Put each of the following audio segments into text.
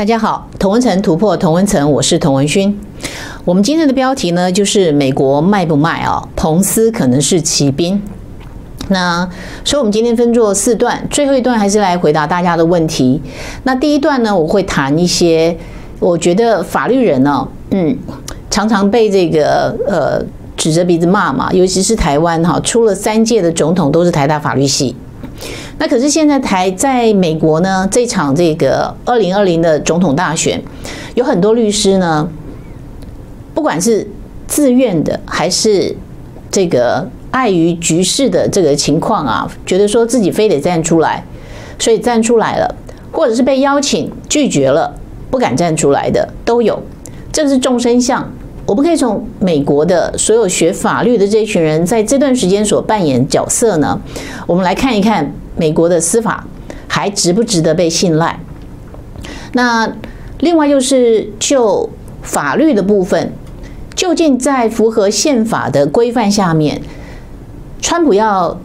大家好，同文层突破同文层，我是童文勋。我们今天的标题呢，就是美国卖不卖啊？彭斯可能是骑兵。那所以，我们今天分作四段，最后一段还是来回答大家的问题。那第一段呢，我会谈一些，我觉得法律人呢，嗯，常常被这个呃指着鼻子骂嘛，尤其是台湾哈，出了三届的总统都是台大法律系。那可是现在台在美国呢，这场这个二零二零的总统大选，有很多律师呢，不管是自愿的还是这个碍于局势的这个情况啊，觉得说自己非得站出来，所以站出来了，或者是被邀请拒绝了，不敢站出来的都有。这是众生相，我们可以从美国的所有学法律的这一群人在这段时间所扮演角色呢，我们来看一看。美国的司法还值不值得被信赖？那另外就是就法律的部分，究竟在符合宪法的规范下面，川普要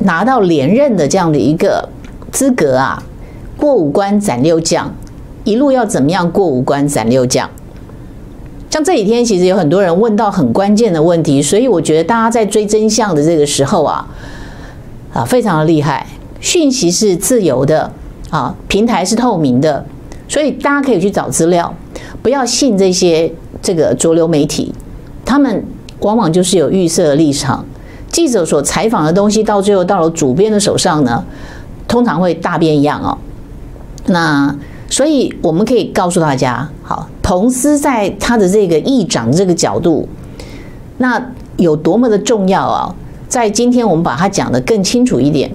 拿到连任的这样的一个资格啊，过五关斩六将，一路要怎么样过五关斩六将？像这几天其实有很多人问到很关键的问题，所以我觉得大家在追真相的这个时候啊，啊，非常的厉害。讯息是自由的啊，平台是透明的，所以大家可以去找资料，不要信这些这个主流媒体，他们往往就是有预设的立场。记者所采访的东西，到最后到了主编的手上呢，通常会大变样哦。那所以我们可以告诉大家，好，彭斯在他的这个议长这个角度，那有多么的重要啊？在今天我们把它讲得更清楚一点。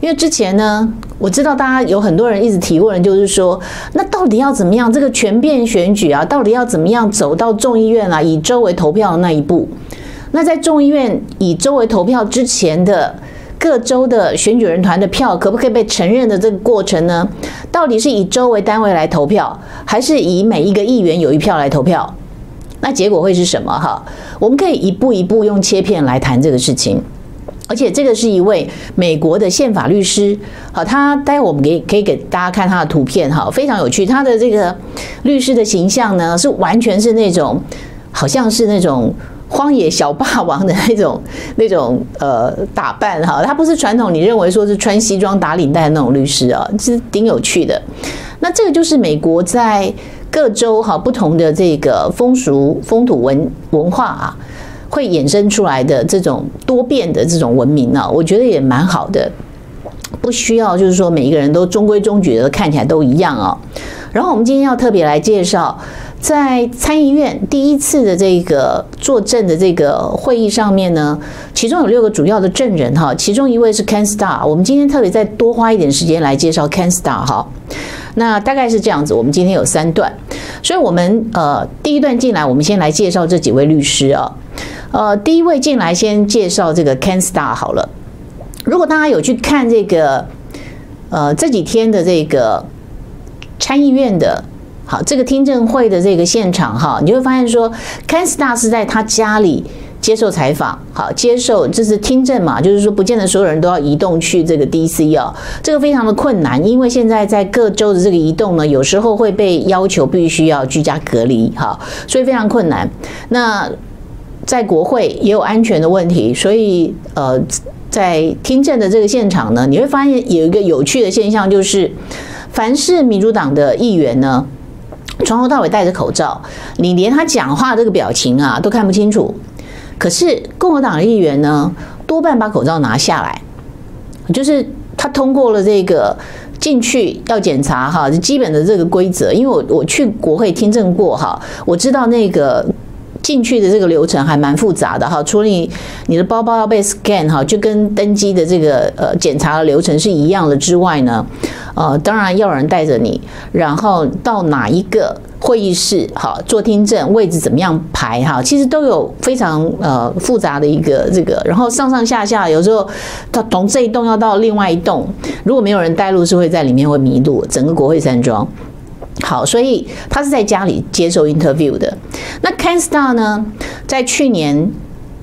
因为之前呢，我知道大家有很多人一直提问，就是说，那到底要怎么样？这个全变选举啊，到底要怎么样走到众议院啊，以周为投票的那一步？那在众议院以周为投票之前的各州的选举人团的票，可不可以被承认的这个过程呢？到底是以州为单位来投票，还是以每一个议员有一票来投票？那结果会是什么？哈，我们可以一步一步用切片来谈这个事情。而且这个是一位美国的宪法律师，好，他待会我们可以可以给大家看他的图片，哈，非常有趣。他的这个律师的形象呢，是完全是那种好像是那种荒野小霸王的那种 那种呃打扮，哈，他不是传统你认为说是穿西装打领带那种律师啊，其实挺有趣的。那这个就是美国在各州哈不同的这个风俗风土文文化啊。会衍生出来的这种多变的这种文明呢，我觉得也蛮好的，不需要就是说每一个人都中规中矩的看起来都一样啊。然后我们今天要特别来介绍，在参议院第一次的这个作证的这个会议上面呢，其中有六个主要的证人哈，其中一位是 Ken Star，我们今天特别再多花一点时间来介绍 Ken Star 哈。那大概是这样子，我们今天有三段，所以我们呃第一段进来，我们先来介绍这几位律师啊。呃，第一位进来先介绍这个 Ken Star 好了。如果大家有去看这个，呃，这几天的这个参议院的，好，这个听证会的这个现场哈，你会发现说，Ken Starr 是在他家里接受采访，好，接受就是听证嘛，就是说不见得所有人都要移动去这个 DC 哦，这个非常的困难，因为现在在各州的这个移动呢，有时候会被要求必须要居家隔离，哈，所以非常困难。那在国会也有安全的问题，所以呃，在听证的这个现场呢，你会发现有一个有趣的现象，就是凡是民主党的议员呢，从头到尾戴着口罩，你连他讲话这个表情啊都看不清楚。可是共和党议员呢，多半把口罩拿下来，就是他通过了这个进去要检查哈，基本的这个规则。因为我我去国会听证过哈，我知道那个。进去的这个流程还蛮复杂的哈，除了你你的包包要被 scan 哈，就跟登机的这个呃检查的流程是一样的之外呢，呃，当然要有人带着你，然后到哪一个会议室哈做听证，位置怎么样排哈，其实都有非常呃复杂的一个这个，然后上上下下有时候他从这一栋要到另外一栋，如果没有人带路，是会在里面会迷路，整个国会山庄。好，所以他是在家里接受 interview 的。那 Ken Star 呢，在去年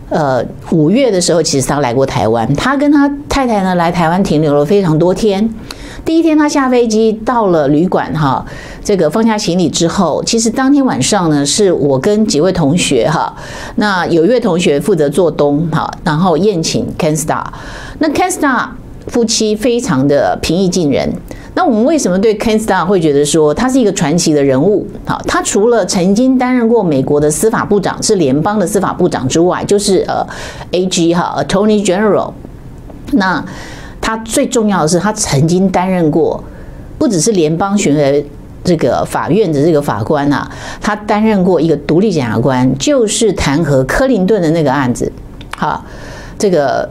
呃五月的时候，其实他来过台湾。他跟他太太呢来台湾停留了非常多天。第一天他下飞机到了旅馆哈，这个放下行李之后，其实当天晚上呢，是我跟几位同学哈，那有一位同学负责做东哈，然后宴请 Ken Star，那 Ken Star 夫妻非常的平易近人。那我们为什么对 Ken Starr 会觉得说他是一个传奇的人物？好，他除了曾经担任过美国的司法部长，是联邦的司法部长之外，就是呃 AG 哈，Attorney General。那他最重要的是，他曾经担任过不只是联邦巡回这个法院的这个法官啊，他担任过一个独立检察官，就是弹劾克林顿的那个案子。好，这个。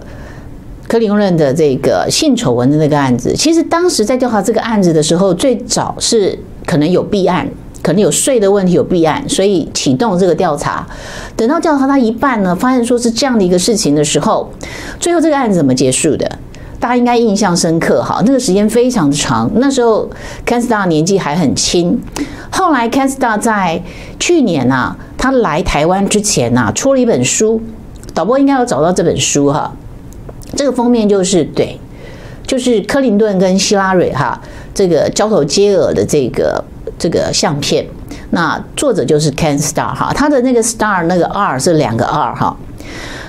克林顿的这个性丑闻的那个案子，其实当时在调查这个案子的时候，最早是可能有弊案，可能有税的问题有弊案，所以启动这个调查。等到调查到一半呢，发现说是这样的一个事情的时候，最后这个案子怎么结束的？大家应该印象深刻哈。那个时间非常长，那时候 Ken Starr 年纪还很轻。后来 Ken Starr 在去年啊，他来台湾之前啊，出了一本书，导播应该要找到这本书哈。这个封面就是对，就是克林顿跟希拉蕊哈，这个交头接耳的这个这个相片。那作者就是 Ken Starr 哈，他的那个 Star 那个 R 是两个 R 哈。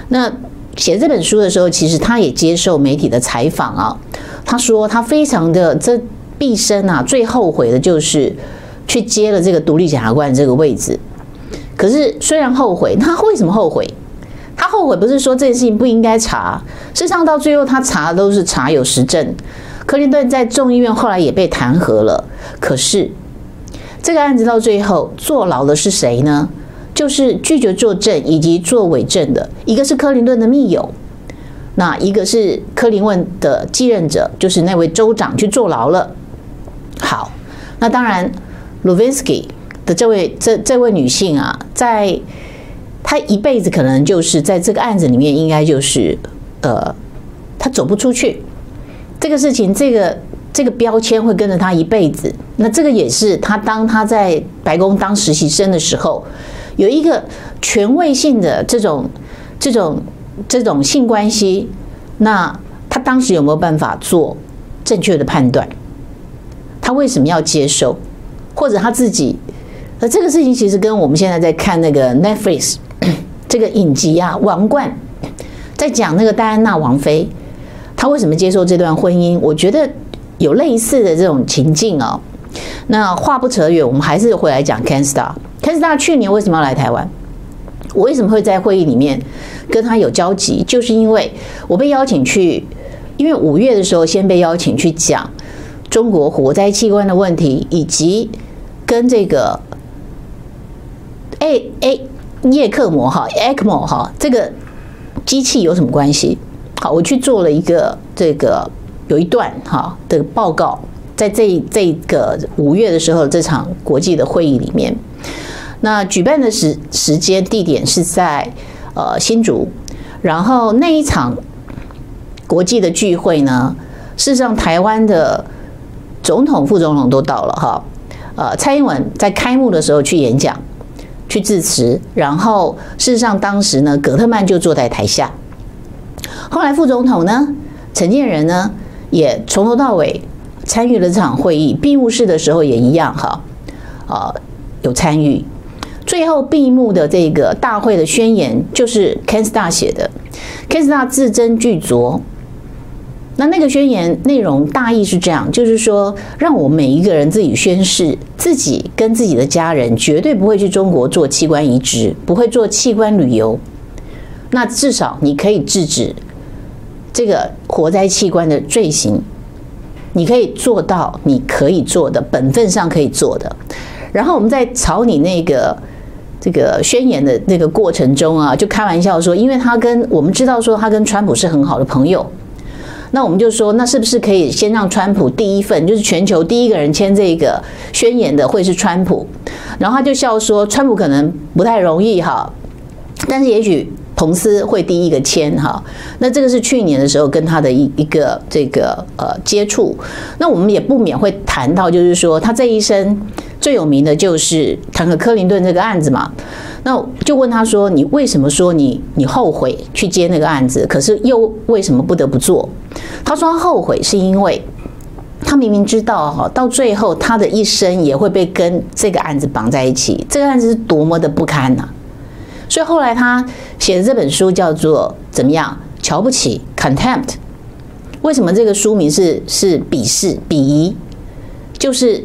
那写这本书的时候，其实他也接受媒体的采访啊。他说他非常的这毕生啊最后悔的就是去接了这个独立检察官这个位置。可是虽然后悔，他为什么后悔？他后悔不是说这件事情不应该查，事实上到最后他查的都是查有实证。克林顿在众议院后来也被弹劾了，可是这个案子到最后坐牢的是谁呢？就是拒绝作证以及作伪证的，一个是克林顿的密友，那一个是柯林顿的继任者，就是那位州长去坐牢了。好，那当然，Lewinsky 的这位这这位女性啊，在。他一辈子可能就是在这个案子里面，应该就是，呃，他走不出去。这个事情，这个这个标签会跟着他一辈子。那这个也是他当他在白宫当实习生的时候，有一个权威性的这种这种这种性关系，那他当时有没有办法做正确的判断？他为什么要接受？或者他自己？那，这个事情其实跟我们现在在看那个 Netflix。这个影集啊，《王冠》在讲那个戴安娜王妃，她为什么接受这段婚姻？我觉得有类似的这种情境哦。那话不扯远，我们还是回来讲 Ken Starr。Ken Starr 去年为什么要来台湾？我为什么会在会议里面跟他有交集？就是因为我被邀请去，因为五月的时候先被邀请去讲中国火灾器官的问题，以及跟这个哎哎。叶克膜哈，ECMO 哈，这个机器有什么关系？好，我去做了一个这个有一段哈的报告，在这这个五月的时候，这场国际的会议里面，那举办的时时间地点是在呃新竹，然后那一场国际的聚会呢，事实上台湾的总统、副总统都到了哈，呃，蔡英文在开幕的时候去演讲。去致辞，然后事实上当时呢，葛特曼就坐在台下。后来副总统呢，陈建仁呢，也从头到尾参与了这场会议，闭幕式的时候也一样哈，呃，有参与。最后闭幕的这个大会的宣言就是 Ken Starr 写的，Ken Starr 字斟句酌。那那个宣言内容大意是这样，就是说，让我每一个人自己宣誓，自己跟自己的家人绝对不会去中国做器官移植，不会做器官旅游。那至少你可以制止这个活摘器官的罪行，你可以做到你可以做的本分上可以做的。然后我们在草拟那个这个宣言的那个过程中啊，就开玩笑说，因为他跟我们知道说他跟川普是很好的朋友。那我们就说，那是不是可以先让川普第一份，就是全球第一个人签这个宣言的会是川普？然后他就笑说，川普可能不太容易哈，但是也许彭斯会第一个签哈。那这个是去年的时候跟他的一一个这个呃接触。那我们也不免会谈到，就是说他这一生最有名的就是弹劾克林顿这个案子嘛。那就问他说：“你为什么说你你后悔去接那个案子？可是又为什么不得不做？”他说：“他后悔是因为他明明知道哈，到最后他的一生也会被跟这个案子绑在一起，这个案子是多么的不堪呐！所以后来他写的这本书叫做怎么样？瞧不起 （contempt）。为什么这个书名是是鄙视、鄙夷？就是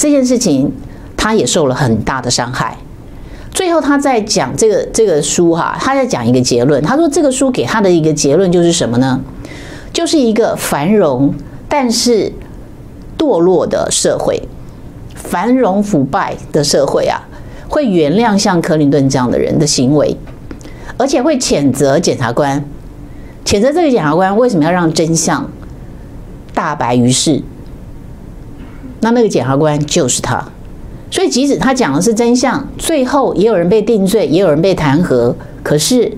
这件事情，他也受了很大的伤害。最后他在讲这个这个书哈，他在讲一个结论。他说这个书给他的一个结论就是什么呢？就是一个繁荣但是堕落的社会，繁荣腐败的社会啊，会原谅像克林顿这样的人的行为，而且会谴责检察官，谴责这个检察官为什么要让真相大白于世？那那个检察官就是他。所以即使他讲的是真相，最后也有人被定罪，也有人被弹劾，可是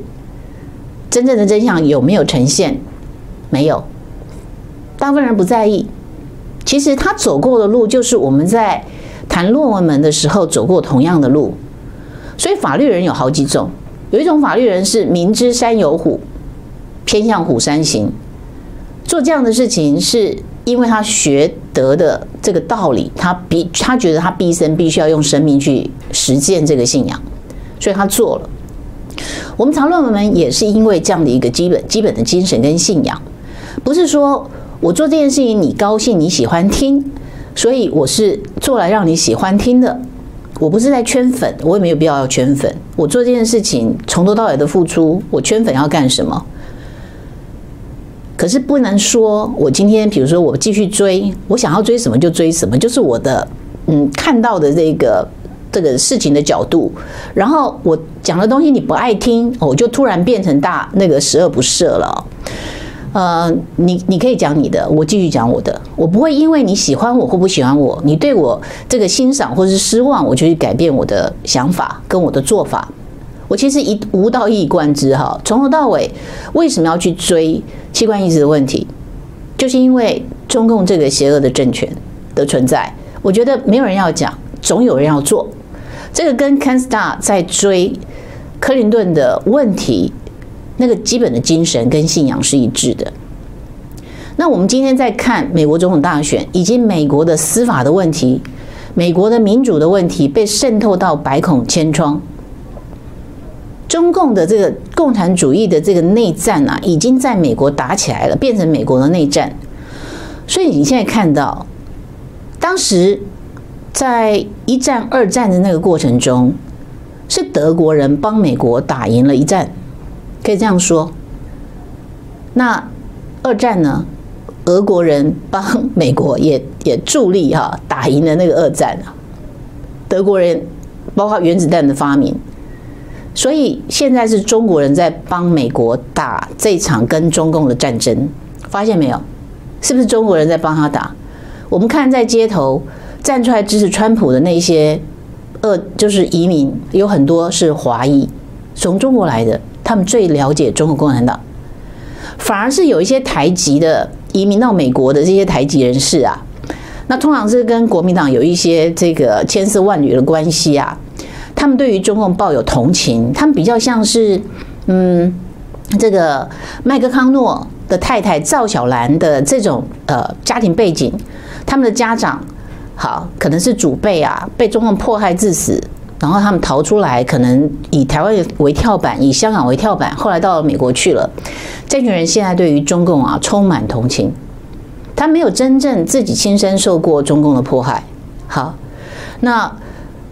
真正的真相有没有呈现？没有。大部分人不在意。其实他走过的路，就是我们在谈论文门的时候走过同样的路。所以法律人有好几种，有一种法律人是明知山有虎，偏向虎山行，做这样的事情是因为他学得的这个道理，他必他觉得他毕生必须要用生命去实践这个信仰，所以他做了。我们常论文们也是因为这样的一个基本基本的精神跟信仰，不是说。我做这件事情，你高兴，你喜欢听，所以我是做来让你喜欢听的。我不是在圈粉，我也没有必要要圈粉。我做这件事情从头到尾的付出，我圈粉要干什么？可是不能说我今天，比如说我继续追，我想要追什么就追什么，就是我的嗯看到的这个这个事情的角度。然后我讲的东西你不爱听，我就突然变成大那个十恶不赦了。呃，你你可以讲你的，我继续讲我的。我不会因为你喜欢我或不喜欢我，你对我这个欣赏或是失望，我就去改变我的想法跟我的做法。我其实一无道一以贯之哈，从头到尾为什么要去追器官移植的问题？就是因为中共这个邪恶的政权的存在。我觉得没有人要讲，总有人要做。这个跟 Ken Star 在追克林顿的问题。那个基本的精神跟信仰是一致的。那我们今天在看美国总统大选，以及美国的司法的问题，美国的民主的问题被渗透到百孔千疮。中共的这个共产主义的这个内战啊，已经在美国打起来了，变成美国的内战。所以你现在看到，当时在一战、二战的那个过程中，是德国人帮美国打赢了一战。可以这样说，那二战呢？俄国人帮美国也也助力哈，打赢了那个二战啊。德国人包括原子弹的发明，所以现在是中国人在帮美国打这场跟中共的战争。发现没有？是不是中国人在帮他打？我们看在街头站出来支持川普的那些二就是移民，有很多是华裔，从中国来的。他们最了解中国共产党，反而是有一些台籍的移民到美国的这些台籍人士啊，那通常是跟国民党有一些这个千丝万缕的关系啊。他们对于中共抱有同情，他们比较像是嗯，这个麦克康诺的太太赵小兰的这种呃家庭背景，他们的家长好可能是祖辈啊，被中共迫害致死。然后他们逃出来，可能以台湾为跳板，以香港为跳板，后来到了美国去了。这群人现在对于中共啊充满同情，他没有真正自己亲身受过中共的迫害。好，那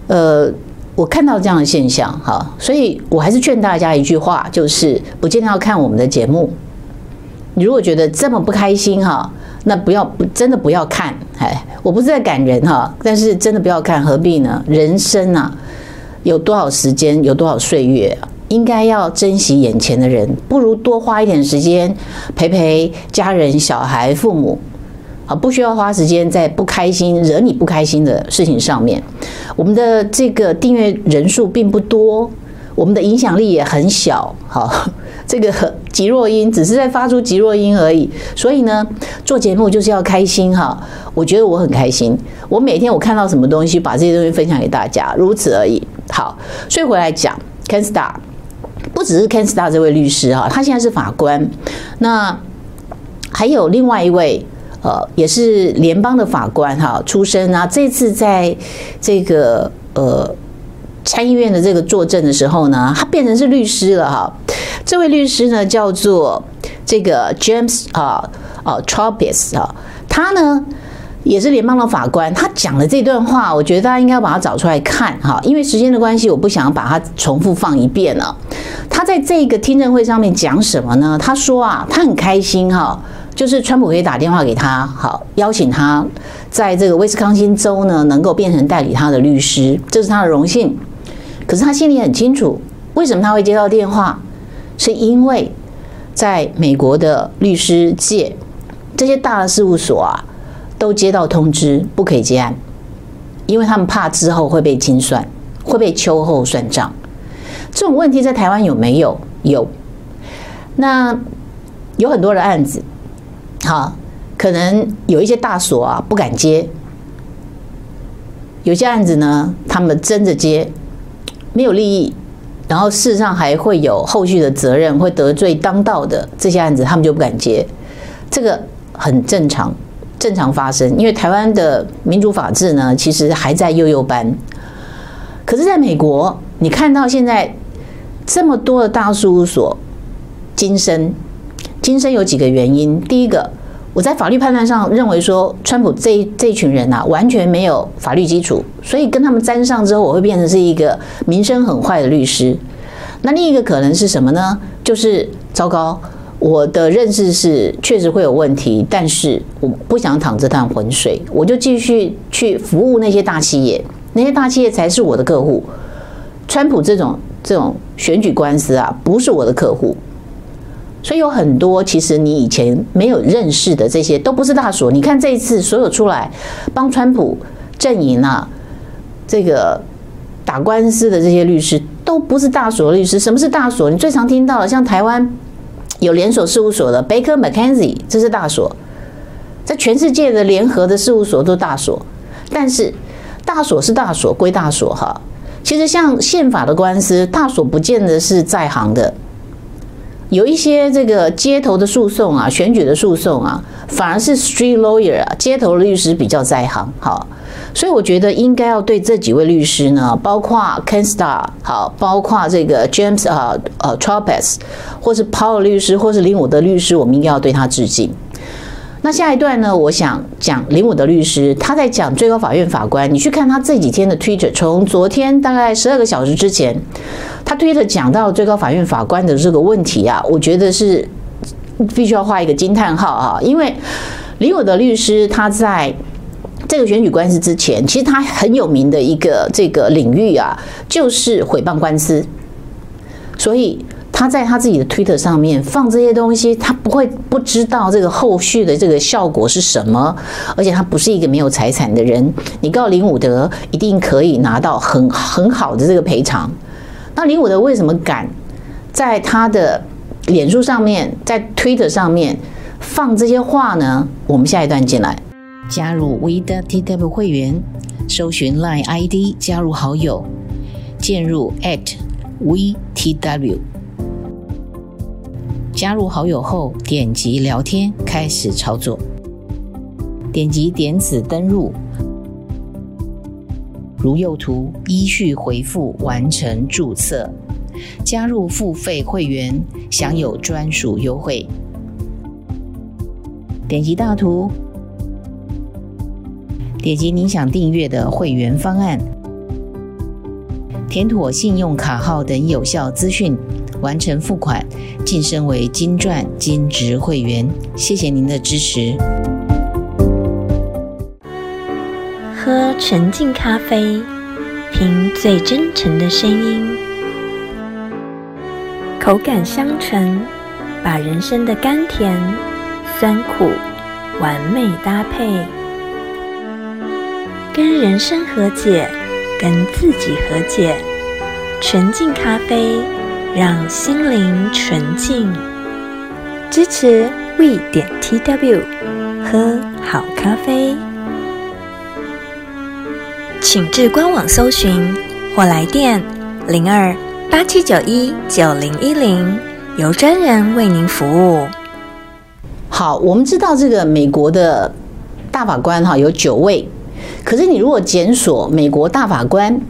呃，我看到这样的现象，哈，所以我还是劝大家一句话，就是不见得要看我们的节目。你如果觉得这么不开心，哈，那不要，真的不要看。哎，我不是在赶人哈，但是真的不要看，何必呢？人生啊。有多少时间，有多少岁月，应该要珍惜眼前的人，不如多花一点时间陪陪家人、小孩、父母，啊，不需要花时间在不开心、惹你不开心的事情上面。我们的这个订阅人数并不多，我们的影响力也很小，好，这个极弱音只是在发出极弱音而已。所以呢，做节目就是要开心哈，我觉得我很开心，我每天我看到什么东西，把这些东西分享给大家，如此而已。好，所以回来讲，Ken Star 不只是 Ken Star 这位律师哈，他现在是法官。那还有另外一位呃，也是联邦的法官哈出身啊。这次在这个呃参议院的这个作证的时候呢，他变成是律师了哈。这位律师呢叫做这个 James 啊啊 Tropis 啊，他呢。也是联邦的法官，他讲的这段话，我觉得大家应该把它找出来看哈，因为时间的关系，我不想把它重复放一遍了。他在这个听证会上面讲什么呢？他说啊，他很开心哈，就是川普可以打电话给他，好邀请他在这个威斯康星州呢，能够变成代理他的律师，这是他的荣幸。可是他心里很清楚，为什么他会接到电话，是因为在美国的律师界，这些大的事务所啊。都接到通知，不可以接案，因为他们怕之后会被清算，会被秋后算账。这种问题在台湾有没有？有。那有很多的案子，好，可能有一些大所啊不敢接，有些案子呢，他们争着接，没有利益，然后事实上还会有后续的责任，会得罪当道的这些案子，他们就不敢接，这个很正常。正常发生，因为台湾的民主法治呢，其实还在幼幼班。可是，在美国，你看到现在这么多的大事务所今生。今生有几个原因。第一个，我在法律判断上认为说，川普这这群人呐、啊，完全没有法律基础，所以跟他们沾上之后，我会变成是一个名声很坏的律师。那另一个可能是什么呢？就是糟糕。我的认识是确实会有问题，但是我不想淌这趟浑水，我就继续去服务那些大企业，那些大企业才是我的客户。川普这种这种选举官司啊，不是我的客户。所以有很多其实你以前没有认识的这些都不是大所。你看这一次所有出来帮川普阵营啊，这个打官司的这些律师都不是大所律师。什么是大所？你最常听到的，像台湾。有连锁事务所的 Baker McKenzie，这是大所，在全世界的联合的事务所都大所，但是大所是大所归大所哈。其实像宪法的官司，大所不见得是在行的，有一些这个街头的诉讼啊，选举的诉讼啊，反而是 street lawyer 啊，街头律师比较在行哈。所以我觉得应该要对这几位律师呢，包括 Ken Starr 好，包括这个 James 啊呃 Tropes，或是 Paul 律师，或是林伍德律师，我们应该要对他致敬。那下一段呢，我想讲林伍德律师，他在讲最高法院法官。你去看他这几天的推特从昨天大概十二个小时之前，他推特讲到最高法院法官的这个问题啊，我觉得是必须要画一个惊叹号啊，因为林伍德律师他在。这个选举官司之前，其实他很有名的一个这个领域啊，就是诽谤官司。所以他在他自己的推特上面放这些东西，他不会不知道这个后续的这个效果是什么。而且他不是一个没有财产的人，你告林伍德一定可以拿到很很好的这个赔偿。那林伍德为什么敢在他的脸书上面，在推特上面放这些话呢？我们下一段进来。加入 V 的 TW 会员，搜寻 Line ID 加入好友，进入 @VTW。加入好友后，点击聊天开始操作，点击点子登入，如右图依序回复完成注册，加入付费会员，享有专属优惠。点击大图。点击您想订阅的会员方案，填妥信用卡号等有效资讯，完成付款，晋升为金钻金质会员。谢谢您的支持。喝纯净咖啡，听最真诚的声音，口感香醇，把人生的甘甜、酸苦完美搭配。跟人生和解，跟自己和解。纯净咖啡，让心灵纯净。支持 We 点 TW，喝好咖啡。请至官网搜寻或来电零二八七九一九零一零，由专人为您服务。好，我们知道这个美国的大法官哈有九位，可是你如果检索美国大法官，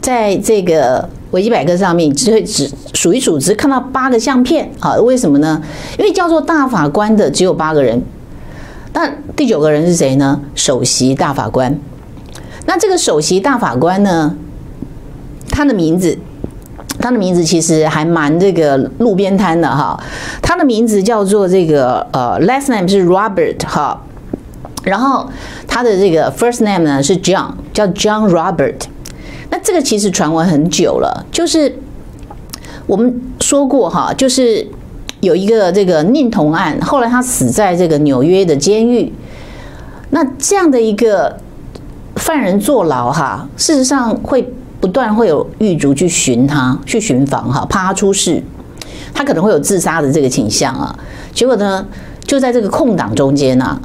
在这个维基百科上面只会只数一数，只看到八个相片啊？为什么呢？因为叫做大法官的只有八个人，那第九个人是谁呢？首席大法官。那这个首席大法官呢，他的名字，他的名字其实还蛮这个路边摊的哈。他的名字叫做这个呃，last name 是 Robert 哈。然后他的这个 first name 呢是 John，叫 John Robert。那这个其实传闻很久了，就是我们说过哈，就是有一个这个宁童案，后来他死在这个纽约的监狱。那这样的一个犯人坐牢哈，事实上会不断会有狱卒去寻他，去巡访哈，怕他出事，他可能会有自杀的这个倾向啊。结果呢，就在这个空档中间呢。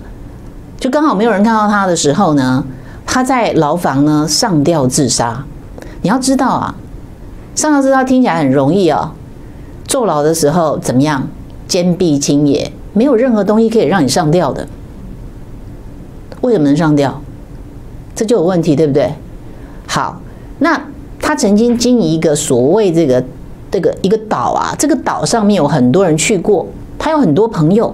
就刚好没有人看到他的时候呢，他在牢房呢上吊自杀。你要知道啊，上吊自杀听起来很容易啊，坐牢的时候怎么样？坚壁清野，没有任何东西可以让你上吊的。为什么能上吊？这就有问题，对不对？好，那他曾经经营一个所谓这个这个一个岛啊，这个岛上面有很多人去过，他有很多朋友。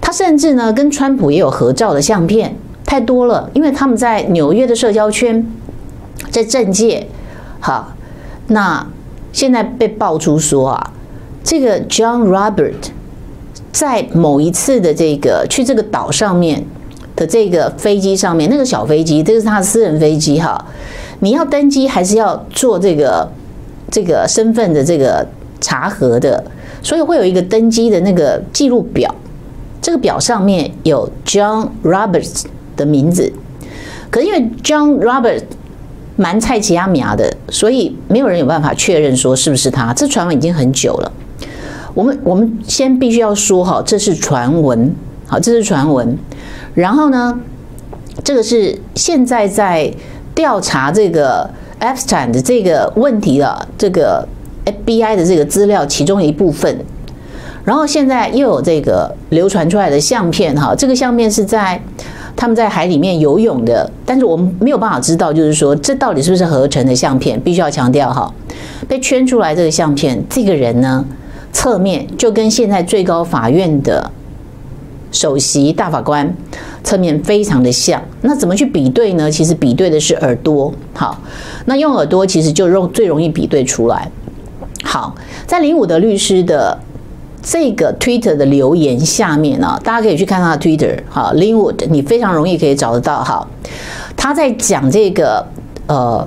他甚至呢，跟川普也有合照的相片，太多了，因为他们在纽约的社交圈，在政界，好，那现在被爆出说啊，这个 John Robert 在某一次的这个去这个岛上面的这个飞机上面，那个小飞机，这是他的私人飞机哈，你要登机还是要做这个这个身份的这个查核的，所以会有一个登机的那个记录表。这个表上面有 John Roberts 的名字，可是因为 John Roberts 蛮菜奇阿米亚的，所以没有人有办法确认说是不是他。这传闻已经很久了。我们我们先必须要说哈，这是传闻，好，这是传闻。然后呢，这个是现在在调查这个 Epstein 的这个问题的这个 FBI 的这个资料其中一部分。然后现在又有这个流传出来的相片哈，这个相片是在他们在海里面游泳的，但是我们没有办法知道，就是说这到底是不是合成的相片，必须要强调哈，被圈出来这个相片，这个人呢侧面就跟现在最高法院的首席大法官侧面非常的像，那怎么去比对呢？其实比对的是耳朵，好，那用耳朵其实就容最容易比对出来。好，在林伍德律师的。这个 Twitter 的留言下面呢，大家可以去看他的 Twitter，好，Linwood，你非常容易可以找得到哈。他在讲这个呃，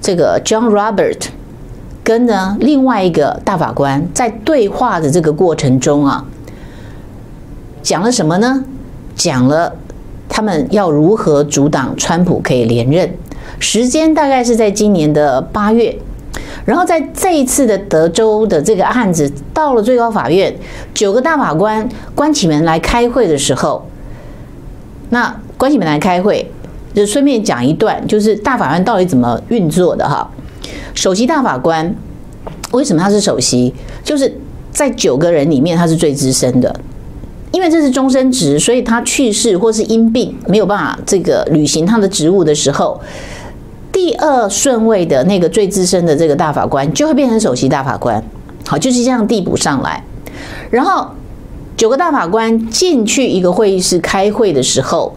这个 John Robert 跟呢另外一个大法官在对话的这个过程中啊，讲了什么呢？讲了他们要如何阻挡川普可以连任，时间大概是在今年的八月。然后在这一次的德州的这个案子到了最高法院，九个大法官关起门来开会的时候，那关起门来开会，就顺便讲一段，就是大法官到底怎么运作的哈。首席大法官为什么他是首席？就是在九个人里面他是最资深的，因为这是终身职，所以他去世或是因病没有办法这个履行他的职务的时候。第二顺位的那个最资深的这个大法官就会变成首席大法官，好，就是这样递补上来。然后九个大法官进去一个会议室开会的时候，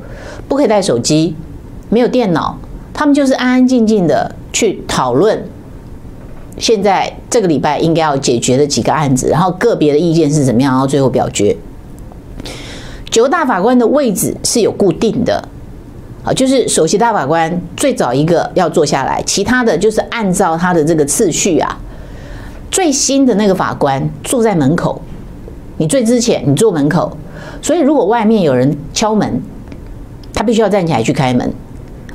不可以带手机，没有电脑，他们就是安安静静的去讨论现在这个礼拜应该要解决的几个案子，然后个别的意见是怎么样，然后最后表决。九个大法官的位置是有固定的。啊，就是首席大法官最早一个要坐下来，其他的就是按照他的这个次序啊。最新的那个法官坐在门口，你最之前你坐门口，所以如果外面有人敲门，他必须要站起来去开门。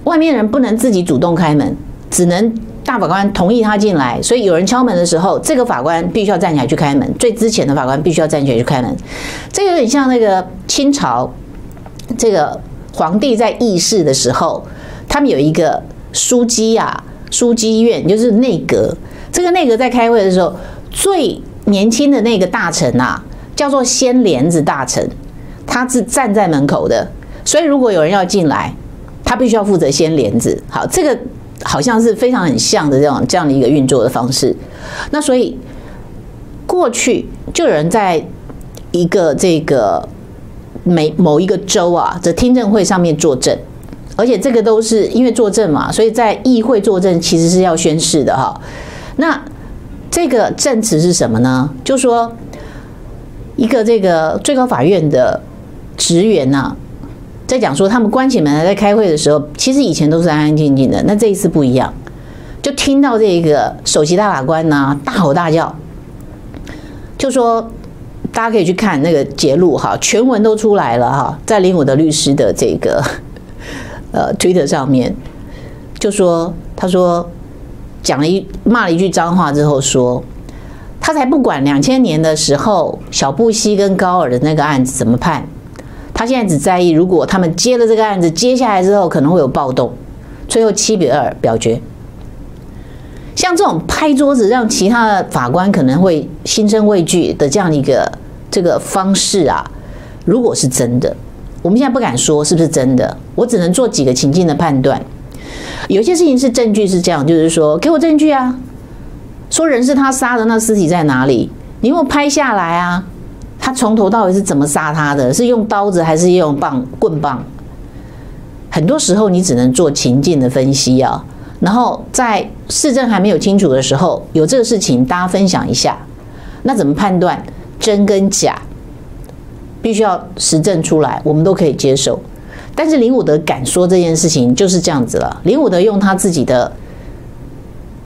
外面人不能自己主动开门，只能大法官同意他进来。所以有人敲门的时候，这个法官必须要站起来去开门。最之前的法官必须要站起来去开门。这有点像那个清朝这个。皇帝在议事的时候，他们有一个枢机啊，枢机院就是内阁。这个内阁在开会的时候，最年轻的那个大臣啊，叫做掀帘子大臣，他是站在门口的。所以如果有人要进来，他必须要负责掀帘子。好，这个好像是非常很像的这种这样的一个运作的方式。那所以过去就有人在一个这个每某一个州啊的听证会上面作证，而且这个都是因为作证嘛，所以在议会作证其实是要宣誓的哈。那这个证词是什么呢？就说一个这个最高法院的职员呐、啊，在讲说他们关起门来在开会的时候，其实以前都是安安静静的，那这一次不一样，就听到这个首席大法官呐、啊、大吼大叫，就说大家可以去看那个节录哈，全文都出来了哈，在林伍德律师的这个呃 Twitter 上面，就说他说。讲了一骂了一句脏话之后说，他才不管两千年的时候小布希跟高尔的那个案子怎么判，他现在只在意如果他们接了这个案子接下来之后可能会有暴动，最后七比二表决。像这种拍桌子让其他的法官可能会心生畏惧的这样一个这个方式啊，如果是真的，我们现在不敢说是不是真的，我只能做几个情境的判断。有些事情是证据是这样，就是说，给我证据啊，说人是他杀的，那尸体在哪里？你给我拍下来啊，他从头到尾是怎么杀他的？是用刀子还是用棒棍棒？很多时候你只能做情境的分析啊，然后在事证还没有清楚的时候，有这个事情大家分享一下，那怎么判断真跟假？必须要实证出来，我们都可以接受。但是林伍德敢说这件事情就是这样子了。林伍德用他自己的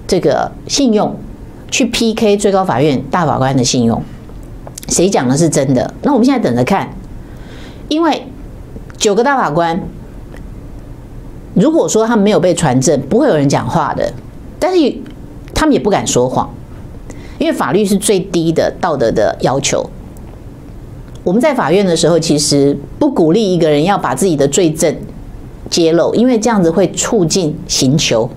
这个信用去 PK 最高法院大法官的信用，谁讲的是真的？那我们现在等着看，因为九个大法官，如果说他们没有被传证，不会有人讲话的。但是他们也不敢说谎，因为法律是最低的道德的要求。我们在法院的时候，其实不鼓励一个人要把自己的罪证揭露，因为这样子会促进刑求，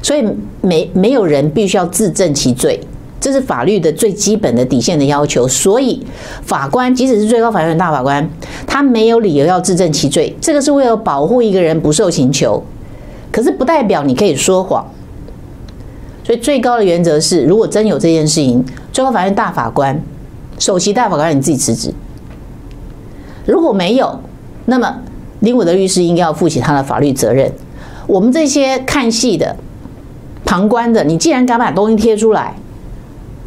所以没没有人必须要自证其罪，这是法律的最基本的底线的要求。所以法官即使是最高法院的大法官，他没有理由要自证其罪，这个是为了保护一个人不受刑求，可是不代表你可以说谎。所以最高的原则是，如果真有这件事情，最高法院大法官、首席大法官你自己辞职。如果没有，那么林伍德律师应该要负起他的法律责任。我们这些看戏的、旁观的，你既然敢把东西贴出来，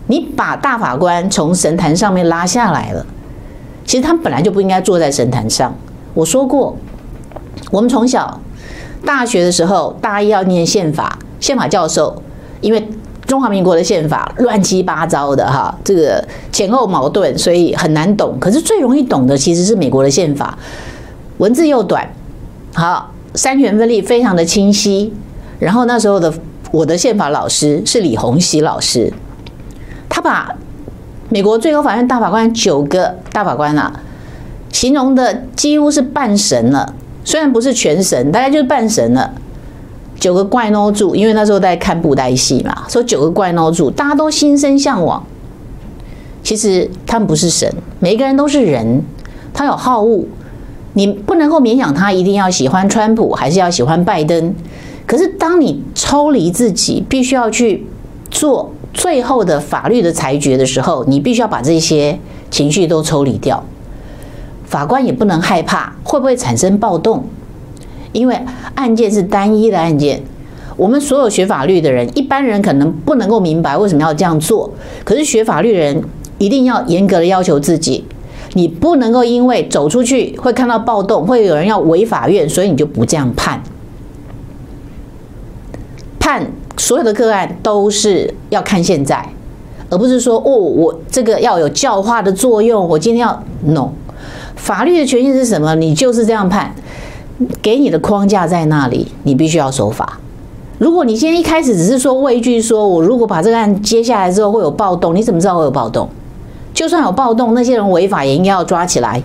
你把大法官从神坛上面拉下来了。其实他们本来就不应该坐在神坛上。我说过，我们从小大学的时候，大一要念宪法，宪法教授因为。中华民国的宪法乱七八糟的哈，这个前后矛盾，所以很难懂。可是最容易懂的其实是美国的宪法，文字又短，好，三权分立非常的清晰。然后那时候的我的宪法老师是李鸿禧老师，他把美国最高法院大法官九个大法官啊，形容的几乎是半神了，虽然不是全神，大概就是半神了。九个怪孬主，因为那时候在看布袋戏嘛，说九个怪孬主，大家都心生向往。其实他们不是神，每一个人都是人，他有好恶，你不能够勉强他一定要喜欢川普，还是要喜欢拜登。可是当你抽离自己，必须要去做最后的法律的裁决的时候，你必须要把这些情绪都抽离掉。法官也不能害怕会不会产生暴动。因为案件是单一的案件，我们所有学法律的人，一般人可能不能够明白为什么要这样做。可是学法律的人一定要严格的要求自己，你不能够因为走出去会看到暴动，会有人要围法院，所以你就不这样判。判所有的个案都是要看现在，而不是说哦，我这个要有教化的作用，我今天要 no。法律的权限是什么？你就是这样判。给你的框架在那里，你必须要守法。如果你今天一开始只是说畏惧，说我如果把这个案接下来之后会有暴动，你怎么知道会有暴动？就算有暴动，那些人违法也应该要抓起来。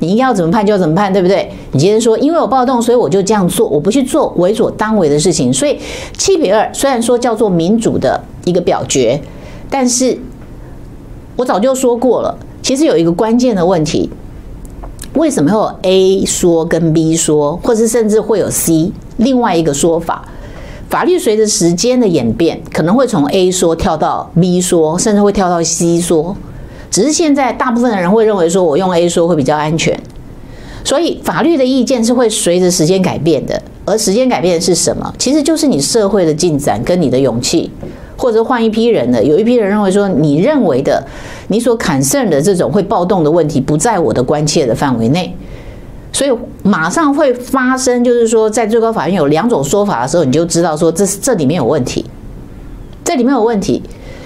你应该要怎么判就怎么判，对不对？你今天说因为有暴动，所以我就这样做，我不去做为所当为的事情。所以七比二虽然说叫做民主的一个表决，但是我早就说过了，其实有一个关键的问题。为什么会有 A 说跟 B 说，或是甚至会有 C 另外一个说法？法律随着时间的演变，可能会从 A 说跳到 B 说，甚至会跳到 C 说。只是现在大部分的人会认为说，我用 A 说会比较安全。所以法律的意见是会随着时间改变的，而时间改变的是什么？其实就是你社会的进展跟你的勇气。或者换一批人的，有一批人认为说，你认为的，你所 concern 的这种会暴动的问题，不在我的关切的范围内，所以马上会发生，就是说，在最高法院有两种说法的时候，你就知道说，这这里面有问题，这里面有问题，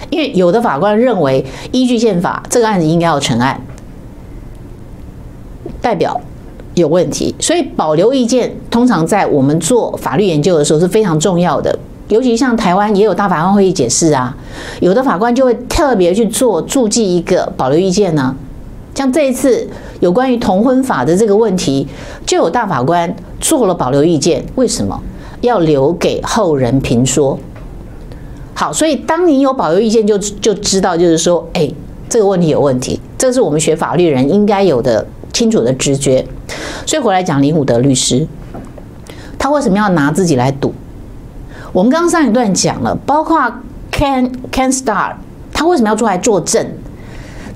因为有的法官认为依据宪法，这个案子应该要成案，代表有问题，所以保留意见，通常在我们做法律研究的时候是非常重要的。尤其像台湾也有大法官会议解释啊，有的法官就会特别去做注记一个保留意见呢。像这一次有关于同婚法的这个问题，就有大法官做了保留意见。为什么要留给后人评说？好，所以当你有保留意见，就就知道就是说，哎，这个问题有问题，这是我们学法律人应该有的清楚的直觉。所以回来讲林武德律师，他为什么要拿自己来赌？我们刚刚上一段讲了，包括 Ken Ken Starr，他为什么要出来作证？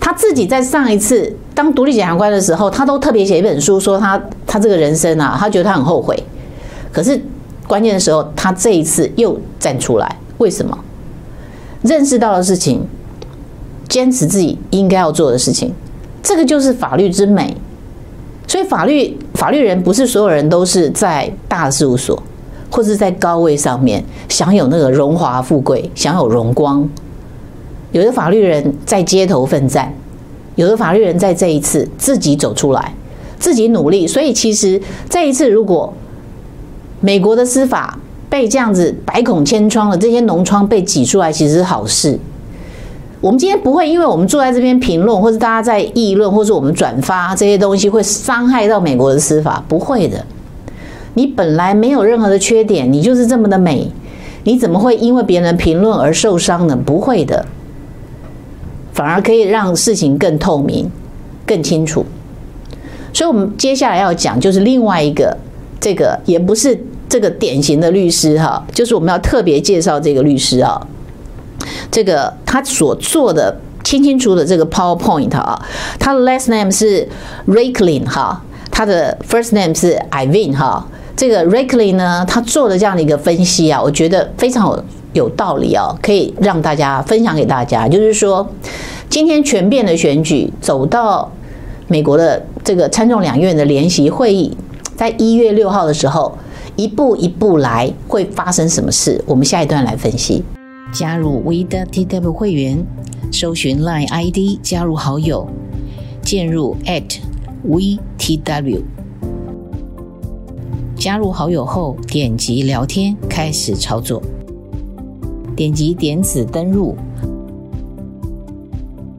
他自己在上一次当独立检察官的时候，他都特别写一本书，说他他这个人生啊，他觉得他很后悔。可是关键的时候，他这一次又站出来，为什么？认识到的事情，坚持自己应该要做的事情，这个就是法律之美。所以法律法律人不是所有人都是在大事务所。或是在高位上面享有那个荣华富贵，享有荣光。有的法律人在街头奋战，有的法律人在这一次自己走出来，自己努力。所以其实这一次，如果美国的司法被这样子百孔千疮的这些脓疮被挤出来，其实是好事。我们今天不会因为我们坐在这边评论，或是大家在议论，或是我们转发这些东西，会伤害到美国的司法，不会的。你本来没有任何的缺点，你就是这么的美，你怎么会因为别人评论而受伤呢？不会的，反而可以让事情更透明、更清楚。所以，我们接下来要讲就是另外一个，这个也不是这个典型的律师哈，就是我们要特别介绍这个律师啊，这个他所做的清清楚楚的这个 PowerPoint 啊，他的 last name 是 Raiklin 哈，他的 first name 是 Ivan 哈。这个 rickly 呢，他做的这样的一个分析啊，我觉得非常有有道理啊，可以让大家分享给大家。就是说，今天全变的选举走到美国的这个参众两院的联席会议，在一月六号的时候，一步一步来会发生什么事？我们下一段来分析。加入 WeTW 会员，搜寻 Line ID 加入好友，进入 @WeTW。加入好友后，点击聊天，开始操作。点击点此登入，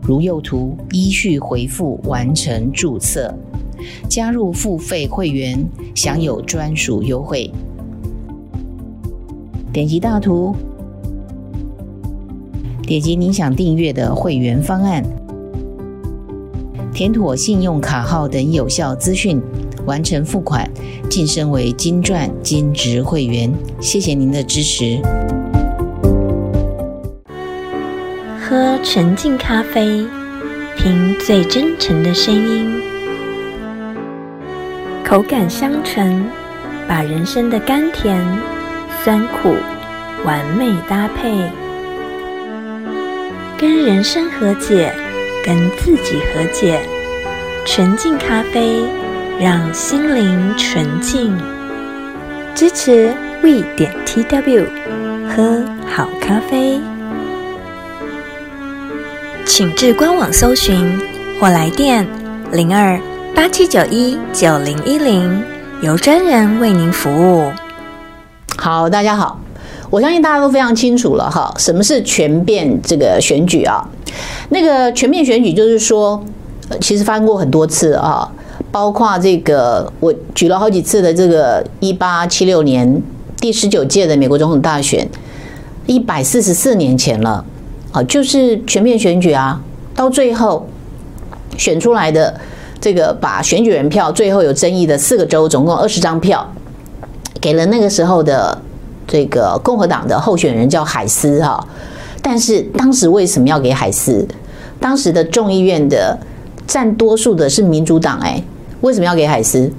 如右图，依序回复完成注册。加入付费会员，享有专属优惠。点击大图，点击您想订阅的会员方案，填妥信用卡号等有效资讯。完成付款，晋升为金钻金职会员。谢谢您的支持。喝纯净咖啡，听最真诚的声音，口感香醇，把人生的甘甜、酸苦完美搭配，跟人生和解，跟自己和解。纯净咖啡。让心灵纯净，支持 we 点 tw，喝好咖啡，请至官网搜寻或来电零二八七九一九零一零，由专人为您服务。好，大家好，我相信大家都非常清楚了哈，什么是全变这个选举啊？那个全面选举就是说，其实发生过很多次啊。包括这个，我举了好几次的这个一八七六年第十九届的美国总统大选，一百四十四年前了，啊，就是全面选举啊，到最后选出来的这个把选举人票最后有争议的四个州，总共二十张票，给了那个时候的这个共和党的候选人叫海斯哈。但是当时为什么要给海斯？当时的众议院的占多数的是民主党，哎，为什么要给海斯？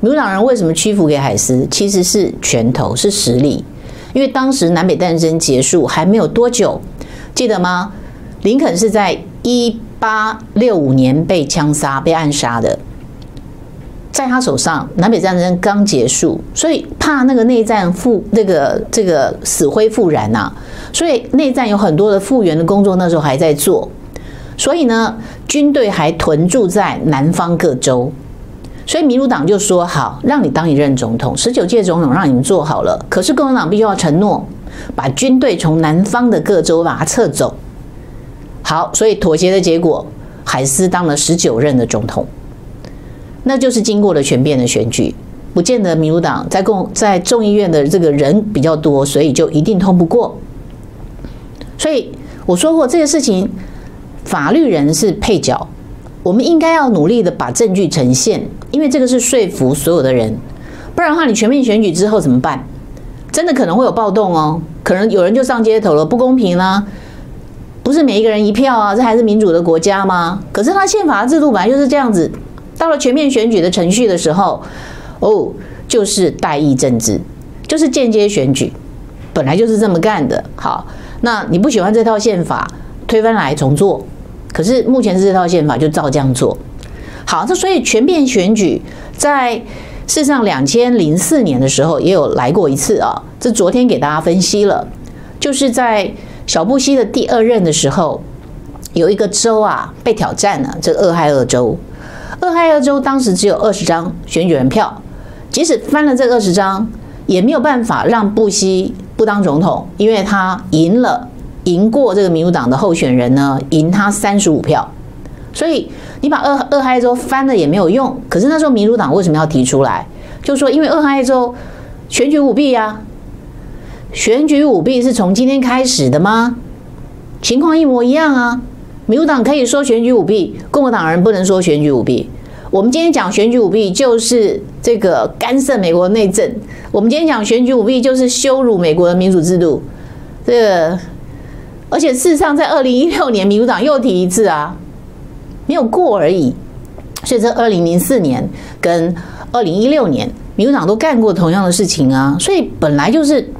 民主党人为什么屈服给海斯？其实是拳头，是实力。因为当时南北战争结束还没有多久，记得吗？林肯是在一八六五年被枪杀、被暗杀的。在他手上，南北战争刚结束，所以怕那个内战复那个这个死灰复燃呐、所以内战有很多的复原的工作，那时候还在做。所以呢，军队还屯驻在南方各州。所以民主党就说好，让你当一任总统，十九届总统让你们做好了。可是共和党必须要承诺，把军队从南方的各州把它撤走。好，所以妥协的结果，海斯当了十九任的总统。那就是经过了全变的选举，不见得民主党在共在众议院的这个人比较多，所以就一定通不过。所以我说过这个事情，法律人是配角。我们应该要努力的把证据呈现，因为这个是说服所有的人，不然的话，你全面选举之后怎么办？真的可能会有暴动哦，可能有人就上街头了，不公平啦！不是每一个人一票啊，这还是民主的国家吗？可是他宪法制度本来就是这样子，到了全面选举的程序的时候，哦，就是代议政治，就是间接选举，本来就是这么干的。好，那你不喜欢这套宪法，推翻来重做。可是目前是这套宪法就照这样做，好，这所以全面选举在事实上两千零四年的时候也有来过一次啊，这昨天给大家分析了，就是在小布希的第二任的时候，有一个州啊被挑战了，这个俄亥俄州，俄亥俄州当时只有二十张选举人票，即使翻了这二十张，也没有办法让布希不当总统，因为他赢了。赢过这个民主党的候选人呢，赢他三十五票，所以你把俄俄亥州翻了也没有用。可是那时候民主党为什么要提出来？就说因为俄亥州选举舞弊呀，选举舞弊是从今天开始的吗？情况一模一样啊。民主党可以说选举舞弊，共和党人不能说选举舞弊。我们今天讲选举舞弊就是这个干涉美国内政，我们今天讲选举舞弊就是羞辱美国的民主制度，这个。而且事实上，在二零一六年，民主党又提一次啊，没有过而已。所以，这二零零四年跟二零一六年，民主党都干过同样的事情啊。所以，本来就是，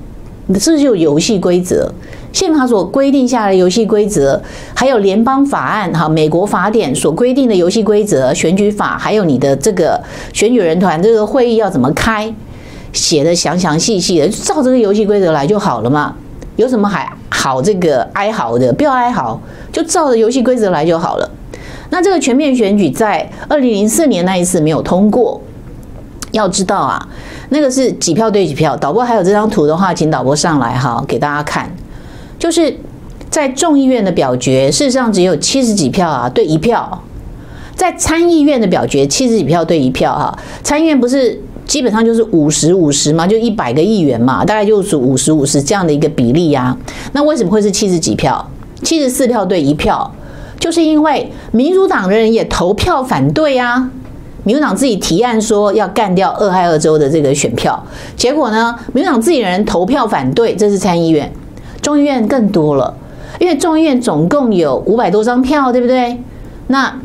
这就有游戏规则，宪法所规定下的游戏规则，还有联邦法案哈，美国法典所规定的游戏规则，选举法，还有你的这个选举人团这个会议要怎么开，写的详详细细的，照这个游戏规则来就好了嘛。有什么还？好，这个哀嚎的，不要哀嚎，就照着游戏规则来就好了。那这个全面选举在二零零四年那一次没有通过。要知道啊，那个是几票对几票。导播还有这张图的话，请导播上来哈，给大家看。就是在众议院的表决，事实上只有七十几票啊，对一票。在参议院的表决，七十几票对一票哈。参议院不是。基本上就是五十五十嘛，就一百个议员嘛，大概就是五十五十这样的一个比例呀。那为什么会是七十几票？七十四票对一票，就是因为民主党的人也投票反对呀。民主党自己提案说要干掉俄亥俄州的这个选票，结果呢，民主党自己人投票反对，这是参议院。众议院更多了，因为众议院总共有五百多张票，对不对？那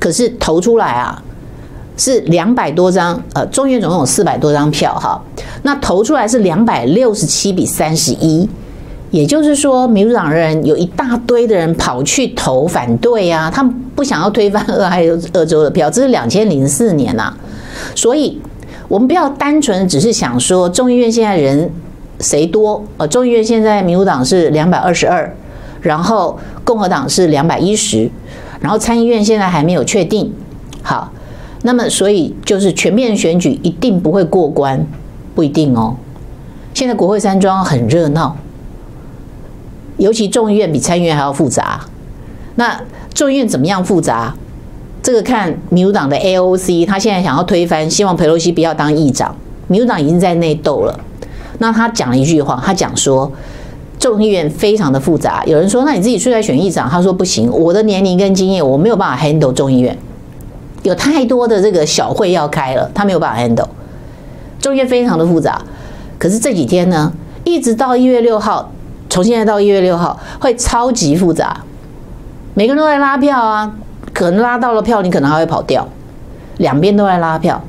可是投出来啊。是两百多张，呃，众院总共有四百多张票哈，那投出来是两百六十七比三十一，也就是说，民主党人有一大堆的人跑去投反对呀、啊，他们不想要推翻俄亥俄州的票，这是两千零四年呐、所以我们不要单纯只是想说众议院现在人谁多，呃，众议院现在民主党是两百二十二，然后共和党是两百一十，然后参议院现在还没有确定，好。那么，所以就是全面选举一定不会过关，不一定哦。现在国会山庄很热闹，尤其众议院比参议院还要复杂。那众议院怎么样复杂？这个看民主党的 AOC，他现在想要推翻，希望佩洛西不要当议长。民主党已经在内斗了。那他讲了一句话，他讲说众议院非常的复杂。有人说，那你自己出来选议长？他说不行，我的年龄跟经验，我没有办法 handle 众议院。有太多的这个小会要开了，他没有办法 handle。众议院非常的复杂，可是这几天呢，一直到一月六号，从现在到一月六号会超级复杂，每个人都在拉票啊，可能拉到了票，你可能还会跑掉，两边都在拉票，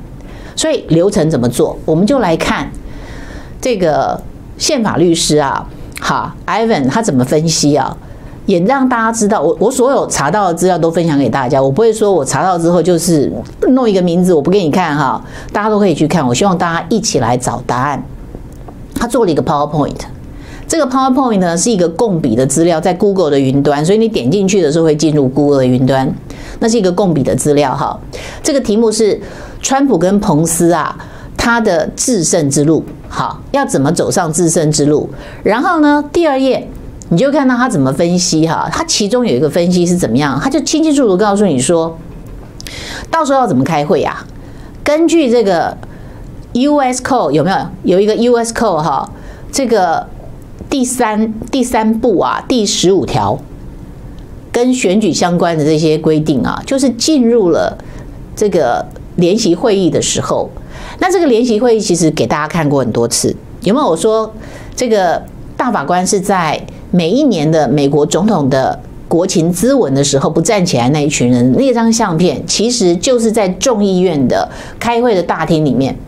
所以流程怎么做，我们就来看这个宪法律师啊，哈，Ivan 他怎么分析啊？也让大家知道，我我所有查到的资料都分享给大家。我不会说我查到之后就是弄一个名字，我不给你看哈，大家都可以去看。我希望大家一起来找答案。他做了一个 PowerPoint，这个 PowerPoint 呢是一个共笔的资料，在 Google 的云端，所以你点进去的时候会进入 Google 的云端。那是一个共笔的资料哈。这个题目是川普跟彭斯啊，他的制胜之路，好，要怎么走上制胜之路？然后呢，第二页。你就看到他怎么分析哈，他其中有一个分析是怎么样，他就清清楚楚告诉你说，到时候要怎么开会呀？根据这个 US Code 有没有有一个 US Code 哈？这个第三第三步啊，第十五条跟选举相关的这些规定啊，就是进入了这个联席会议的时候，那这个联席会议其实给大家看过很多次，有没有？我说这个大法官是在。每一年的美国总统的国情咨文的时候，不站起来那一群人，那张相片其实就是在众议院的开会的大厅里面。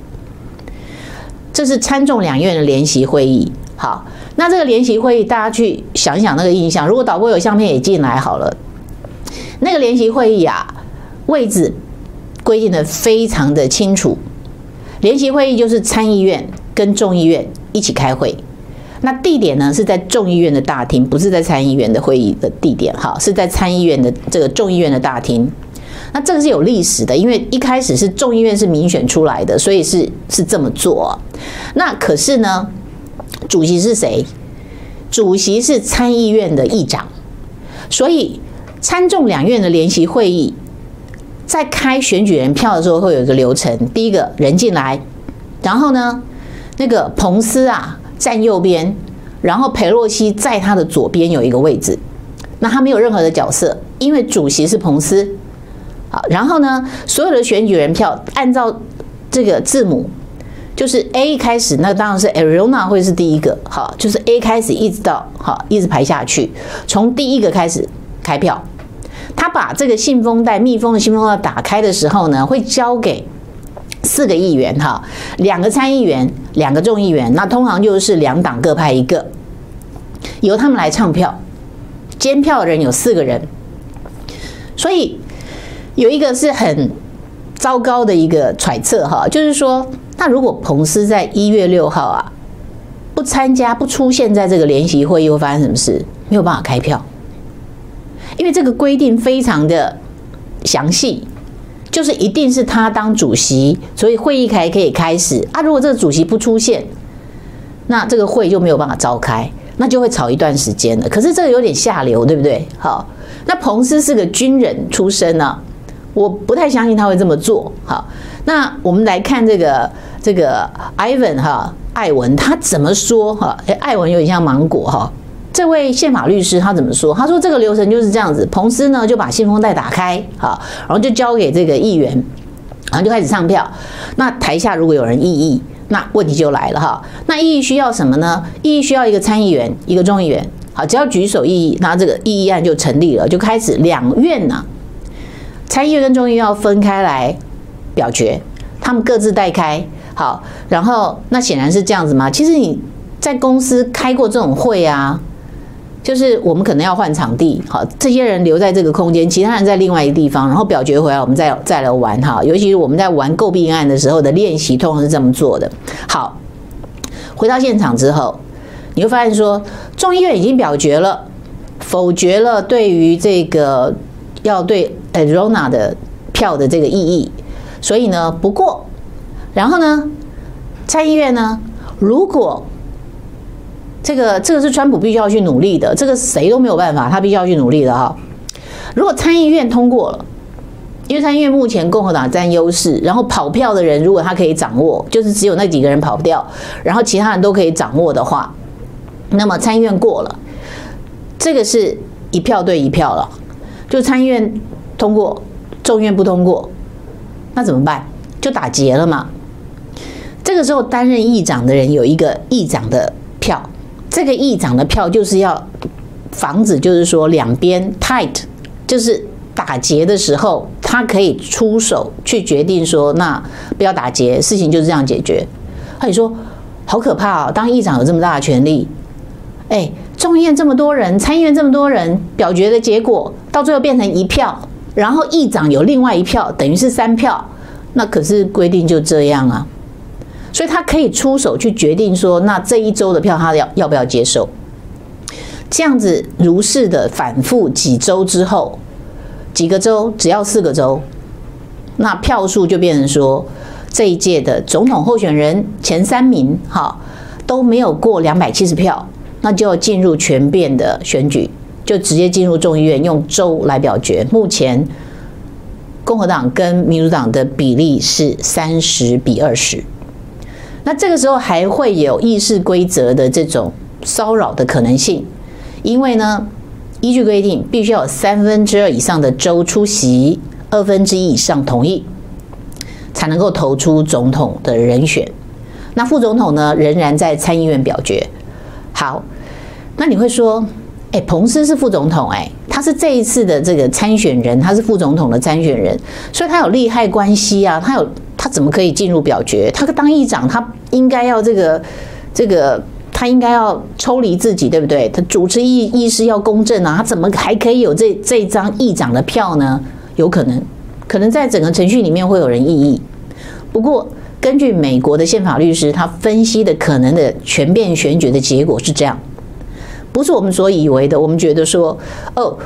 这是参众两院的联席会议。好，那这个联席会议，大家去想一想那个印象。如果导播有相片也进来好了。那个联席会议啊，位置规定的非常的清楚。联席会议就是参议院跟众议院一起开会。那地点呢，是在众议院的大厅，不是在参议院的会议的地点，哈，是在参议院的这个众议院的大厅。那这个是有历史的，因为一开始是众议院是民选出来的，所以是是这么做。那可是呢，主席是谁？主席是参议院的议长，所以参众两院的联席会议，在开选举人票的时候会有一个流程，第一个人进来，然后呢，那个彭斯啊。站右边，然后裴洛西在他的左边有一个位置，那他没有任何的角色，因为主席是彭斯。好，然后呢，所有的选举人票按照这个字母，就是 A 开始，那当然是 Arizona 会是第一个。好，就是 A 开始一直到好一直排下去，从第一个开始开票。他把这个信封袋密封的信封袋打开的时候呢，会交给。四个议员哈，两个参议员，两个众议员，那通常就是两党各派一个，由他们来唱票，监票的人有四个人，所以有一个是很糟糕的一个揣测哈，就是说，那如果彭斯在一月六号啊不参加不出现在这个联席会议，会发生什么事？没有办法开票，因为这个规定非常的详细。就是一定是他当主席，所以会议才可以开始啊。如果这个主席不出现，那这个会就没有办法召开，那就会吵一段时间了。可是这个有点下流，对不对？好，那彭斯是个军人出身啊，我不太相信他会这么做。好，那我们来看这个这个 Ivan 哈，艾文他怎么说哈？哎，艾文有点像芒果哈。这位宪法律师他怎么说？他说这个流程就是这样子，彭斯呢就把信封袋打开，好，然后就交给这个议员，然后就开始唱票。那台下如果有人异议，那问题就来了哈。那异议需要什么呢？异议需要一个参议员，一个众议员，好，只要举手异议，那这个异议案就成立了，就开始两院呢，参议院跟众议院要分开来表决，他们各自带开，好，然后那显然是这样子嘛。其实你在公司开过这种会啊。就是我们可能要换场地，好，这些人留在这个空间，其他人在另外一个地方，然后表决回来，我们再再来玩哈。尤其是我们在玩购币案的时候的练习，通常是这么做的。好，回到现场之后，你会发现说，众议院已经表决了，否决了对于这个要对 Arizona 的票的这个异议，所以呢不过，然后呢参议院呢如果。这个这个是川普必须要去努力的，这个谁都没有办法，他必须要去努力的哈。如果参议院通过了，因为参议院目前共和党占优势，然后跑票的人如果他可以掌握，就是只有那几个人跑不掉，然后其他人都可以掌握的话，那么参议院过了，这个是一票对一票了，就参议院通过，众院不通过，那怎么办？就打结了嘛。这个时候担任议长的人有一个议长的票，这个议长的票就是要防止，就是说两边 tight，就是打结的时候，他可以出手去决定说，那不要打结，事情就是这样解决。他你说好可怕啊！当议长有这么大的权力，哎，众议院这么多人，参议院这么多人表决的结果，到最后变成一票，然后议长有另外一票，等于是三票，那可是规定就这样啊。所以他可以出手去决定说，那这一周的票他要要不要接受？这样子如是的反复几周之后，几个州只要四个州，那票数就变成说，这一届的总统候选人前三名哈都没有过两百七十票，那就要进入全变的选举，就直接进入众议院用州来表决。目前共和党跟民主党的比例是三十比二十。那这个时候还会有议事规则的这种骚扰的可能性，因为呢，依据规定必须要有三分之二以上的州出席，二分之一以上同意，才能够投出总统的人选。那副总统呢，仍然在参议院表决。好，那你会说，哎，彭斯是副总统，哎，他是这一次的这个参选人，他是副总统的参选人，所以他有利害关系啊，他有。他怎么可以进入表决？他当议长，他应该要这个这个，他应该要抽离自己，对不对？他主持议议事要公正啊，他怎么还可以有这这张议长的票呢？有可能，可能在整个程序里面会有人异议。不过，根据美国的宪法律师他分析的可能的全变选举的结果是这样，不是我们所以为的。我们觉得说，哦，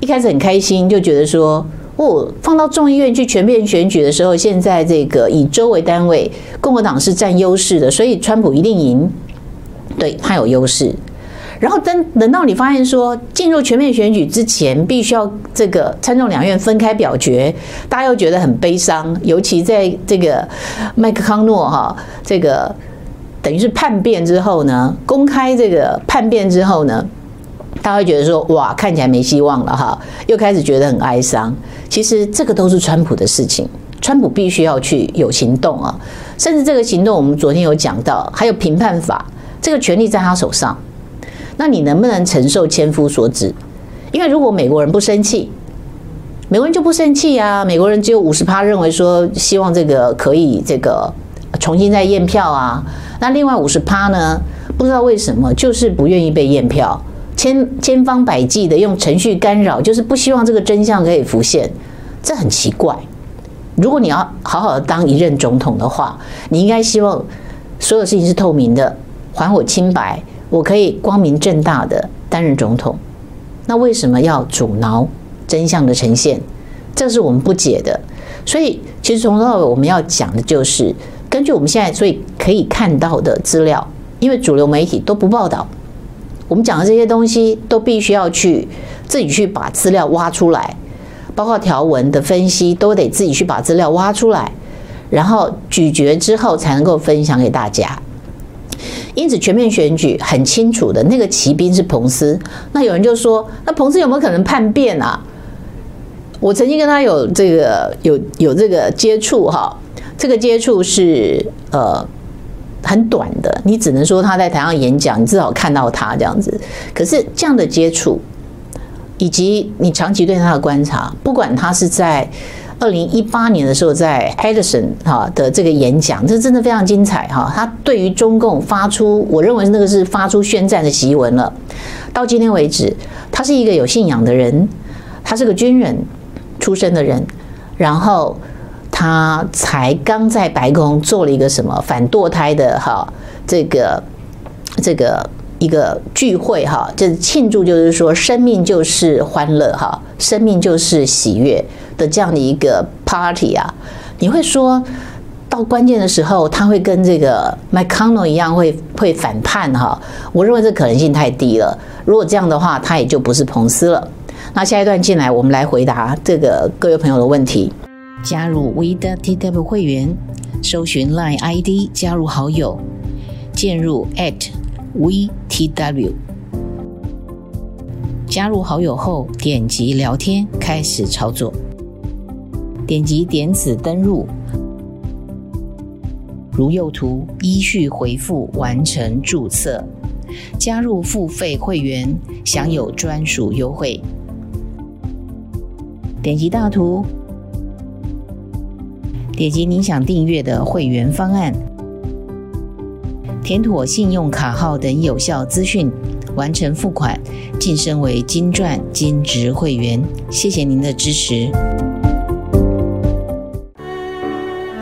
一开始很开心，就觉得说。哦，放到众议院去全面选举的时候，现在这个以州为单位，共和党是占优势的，所以川普一定赢，对，他有优势。然后等等到你发现说，进入全面选举之前，必须要这个参众两院分开表决，大家又觉得很悲伤，尤其在这个麦克康诺哈，这个等于是叛变之后呢，公开这个叛变之后呢。他会觉得说：“哇，看起来没希望了哈！”又开始觉得很哀伤。其实这个都是川普的事情，川普必须要去有行动啊！甚至这个行动，我们昨天有讲到，还有评判法，这个权力在他手上。那你能不能承受千夫所指？因为如果美国人不生气，美国人就不生气啊！美国人只有五十趴认为说希望这个可以这个重新再验票啊，那另外五十趴呢？不知道为什么就是不愿意被验票。千千方百计的用程序干扰，就是不希望这个真相可以浮现，这很奇怪。如果你要好好的当一任总统的话，你应该希望所有事情是透明的，还我清白，我可以光明正大的担任总统。那为什么要阻挠真相的呈现？这是我们不解的。所以，其实从头到尾我们要讲的就是，根据我们现在所以可以看到的资料，因为主流媒体都不报道。我们讲的这些东西都必须要去自己去把资料挖出来，包括条文的分析都得自己去把资料挖出来，然后咀嚼之后才能够分享给大家。因此，全面选举很清楚的那个骑兵是彭斯。那有人就说，那彭斯有没有可能叛变啊？我曾经跟他有这个有有这个接触哈，这个接触是呃。很短的，你只能说他在台上演讲，你至少看到他这样子。可是这样的接触，以及你长期对他的观察，不管他是在二零一八年的时候在 Edison 哈的这个演讲，这真的非常精彩哈。他对于中共发出，我认为那个是发出宣战的檄文了。到今天为止，他是一个有信仰的人，他是个军人出身的人，然后。他才刚在白宫做了一个什么反堕胎的哈，这个这个一个聚会哈，就是庆祝，就是说生命就是欢乐哈，生命就是喜悦的这样的一个 party 啊。你会说到关键的时候，他会跟这个 McConnell 一样会会反叛哈？我认为这可能性太低了。如果这样的话，他也就不是彭斯了。那下一段进来，我们来回答这个各位朋友的问题。加入 V 的 TW 会员，搜寻 Line ID 加入好友，进入 @VTW。加入好友后，点击聊天开始操作。点击点此登入，如右图依序回复完成注册，加入付费会员，享有专属优惠。点击大图，点击你想订阅的会员方案，填妥信用卡号等有效资讯，完成付款，晋升为金钻金职会员。谢谢您的支持。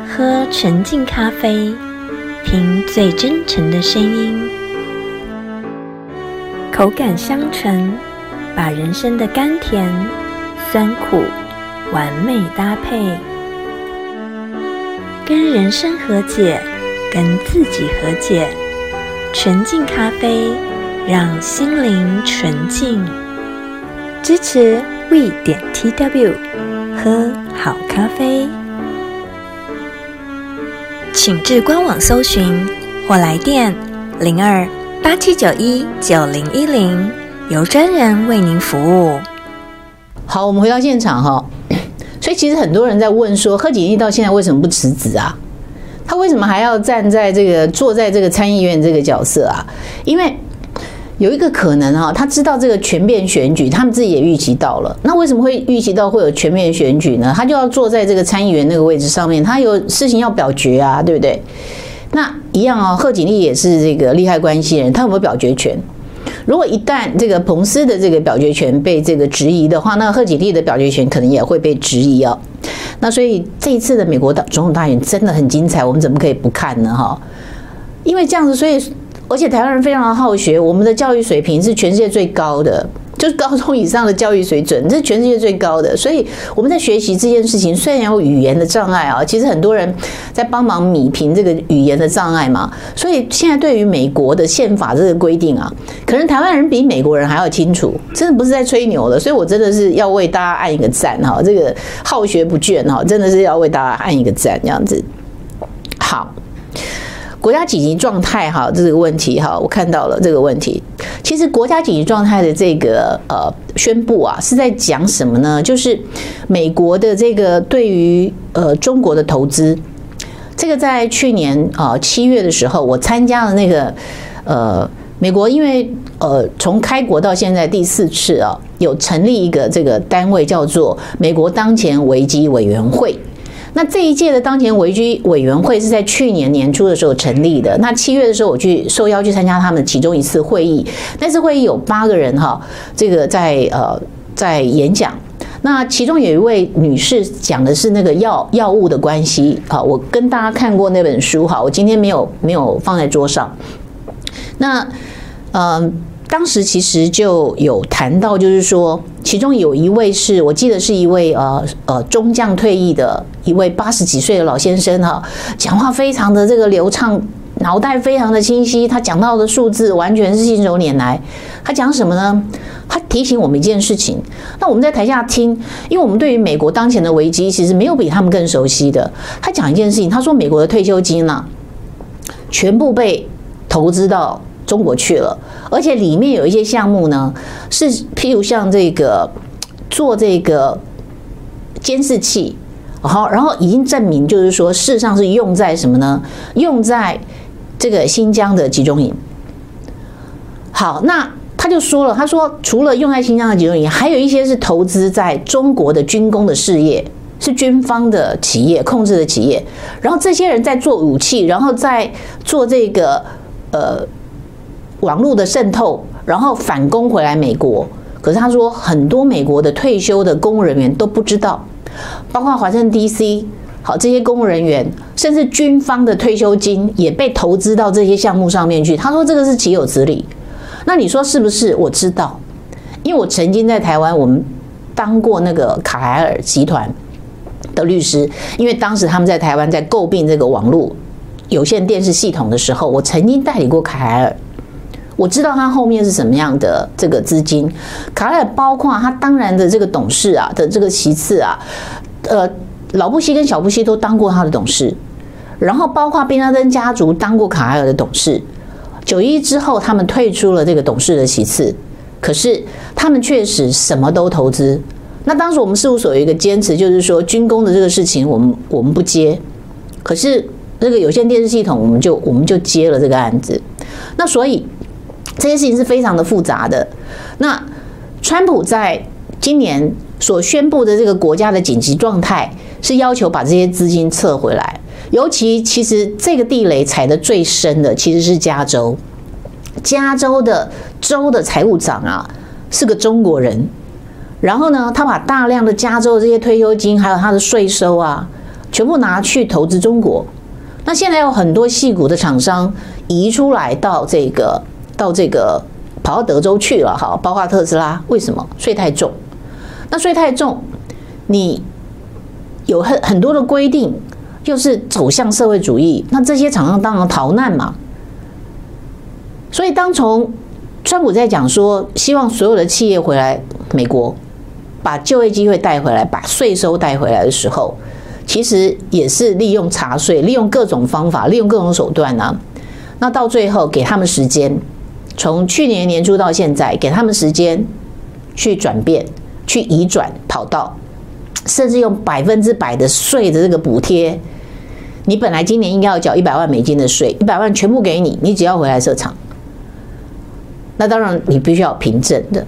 喝纯净咖啡，听最真诚的声音，口感香醇，把人生的甘甜、酸苦完美搭配，跟人生和解，跟自己和解。纯净咖啡，让心灵纯净。支持 We 点 TW，喝好咖啡。请至官网搜寻或来电零二八七九一九零一零，由专人为您服务。好，我们回到现场哈。所以其实很多人在问说，贺锦丽到现在为什么不辞职啊？他为什么还要站在这个坐在这个参议院这个角色啊？因为有一个可能哈，他知道这个全面选举，他们自己也预期到了。那为什么会预期到会有全面选举呢？他就要坐在这个参议员那个位置上面，他有事情要表决啊，对不对？那一样啊，贺锦丽也是这个利害关系人，他有没有表决权？如果一旦这个彭斯的这个表决权被这个质疑的话，那贺锦丽的表决权可能也会被质疑哦。那所以这一次的美国的总统大选真的很精彩，我们怎么可以不看呢？哈，因为这样子，所以。而且台湾人非常的好学，我们的教育水平是全世界最高的，就是高中以上的教育水准，这是全世界最高的。所以我们在学习这件事情，虽然有语言的障碍啊，其实很多人在帮忙弭平这个语言的障碍嘛。所以现在对于美国的宪法这个规定啊，可能台湾人比美国人还要清楚，真的不是在吹牛的。所以我真的是要为大家按一个赞哈，这个好学不倦哈，真的是要为大家按一个赞这样子。好。国家紧急状态哈，这个问题哈，我看到了这个问题。其实国家紧急状态的这个呃宣布啊，是在讲什么呢？就是美国的这个对于呃中国的投资，这个在去年啊七月的时候，我参加了那个呃美国，因为呃从开国到现在第四次啊，有成立一个这个单位叫做美国当前危机委员会。那这一届的当前危机委员会是在去年年初的时候成立的。那七月的时候，我去受邀去参加他们其中一次会议。那次会议有八个人哈，这个在呃在演讲。那其中有一位女士讲的是那个药药物的关系好。我跟大家看过那本书哈，我今天没有没有放在桌上。那嗯。当时其实就有谈到，就是说，其中有一位是我记得是一位呃呃中将退役的一位八十几岁的老先生哈，讲话非常的这个流畅，脑袋非常的清晰，他讲到的数字完全是信手拈来。他讲什么呢？他提醒我们一件事情。那我们在台下听，因为我们对于美国当前的危机其实没有比他们更熟悉的。他讲一件事情，他说美国的退休金呢，全部被投资到。中国去了，而且里面有一些项目呢，是譬如像这个做这个监视器，好，然后已经证明就是说，事实上是用在什么呢？用在这个新疆的集中营。好，那他就说了，他说除了用在新疆的集中营，还有一些是投资在中国的军工的事业，是军方的企业控制的企业，然后这些人在做武器，然后在做这个呃。网络的渗透，然后反攻回来美国。可是他说，很多美国的退休的公务人员都不知道，包括华盛顿 DC，好，这些公务人员，甚至军方的退休金也被投资到这些项目上面去。他说这个是岂有此理？那你说是不是？我知道，因为我曾经在台湾，我们当过那个卡莱尔集团的律师，因为当时他们在台湾在诟病这个网络有线电视系统的时候，我曾经代理过卡莱尔。我知道他后面是什么样的这个资金，卡莱尔包括他当然的这个董事啊的这个席次啊，呃，老布希跟小布希都当过他的董事，然后包括宾拉登家族当过卡莱尔的董事。九一之后，他们退出了这个董事的席次，可是他们确实什么都投资，那当时我们事务所有一个坚持，就是说军工的这个事情，我们我们不接。可是那个有线电视系统，我们就我们就接了这个案子。那所以这些事情是非常的复杂的。那川普在今年所宣布的这个国家的紧急状态，是要求把这些资金撤回来。尤其其实这个地雷踩得最深的，其实是加州。加州的州的财务长啊，是个中国人。然后呢，他把大量的加州的这些退休金，还有他的税收啊，全部拿去投资中国。那现在有很多矽谷的厂商移出来到这个到这个跑到德州去了，哈，包括特斯拉。为什么？税太重。那税太重，你有很很多的规定，又是走向社会主义，那这些厂商当然逃难嘛。所以当从川普在讲说，希望所有的企业回来美国。把就业机会带回来，把税收带回来的时候，其实也是利用查税，利用各种方法，利用各种手段呢、那到最后给他们时间，从去年年初到现在，给他们时间去转变，去移转跑道，甚至用百分之百的税的这个补贴。你本来今年应该要缴一百万美金的税，一百万全部给你，你只要回来设厂。那当然你必须要凭证的。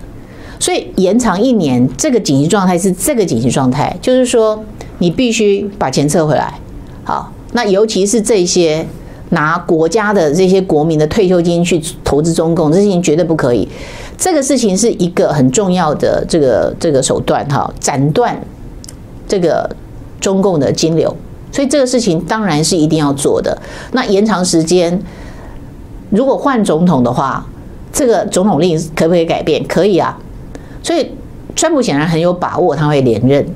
所以延长一年，这个紧急状态是这个紧急状态，就是说你必须把钱撤回来。好，那尤其是这些拿国家的这些国民的退休金去投资中共，这事情绝对不可以。这个事情是一个很重要的这个这个手段哈，斩断这个中共的金流。所以这个事情当然是一定要做的。那延长时间，如果换总统的话，这个总统令可不可以改变？可以啊。所以，川普显然很有把握他会连任，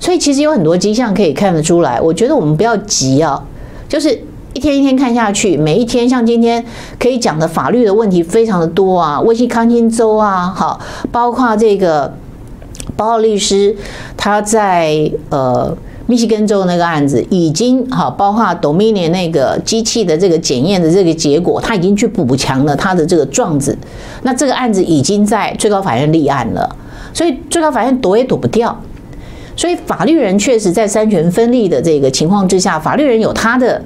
所以其实有很多迹象可以看得出来。我觉得我们不要急啊，就是一天一天看下去，每一天像今天可以讲的法律的问题非常的多啊，威斯康星州啊，好，包括这个包括律师他在呃密西根州那个案子已经好，包括 Dominion 那个机器的这个检验的这个结果，他已经去补强了他的这个状子。那这个案子已经在最高法院立案了，所以最高法院躲也躲不掉。所以法律人确实在三权分立的这个情况之下，法律人有他的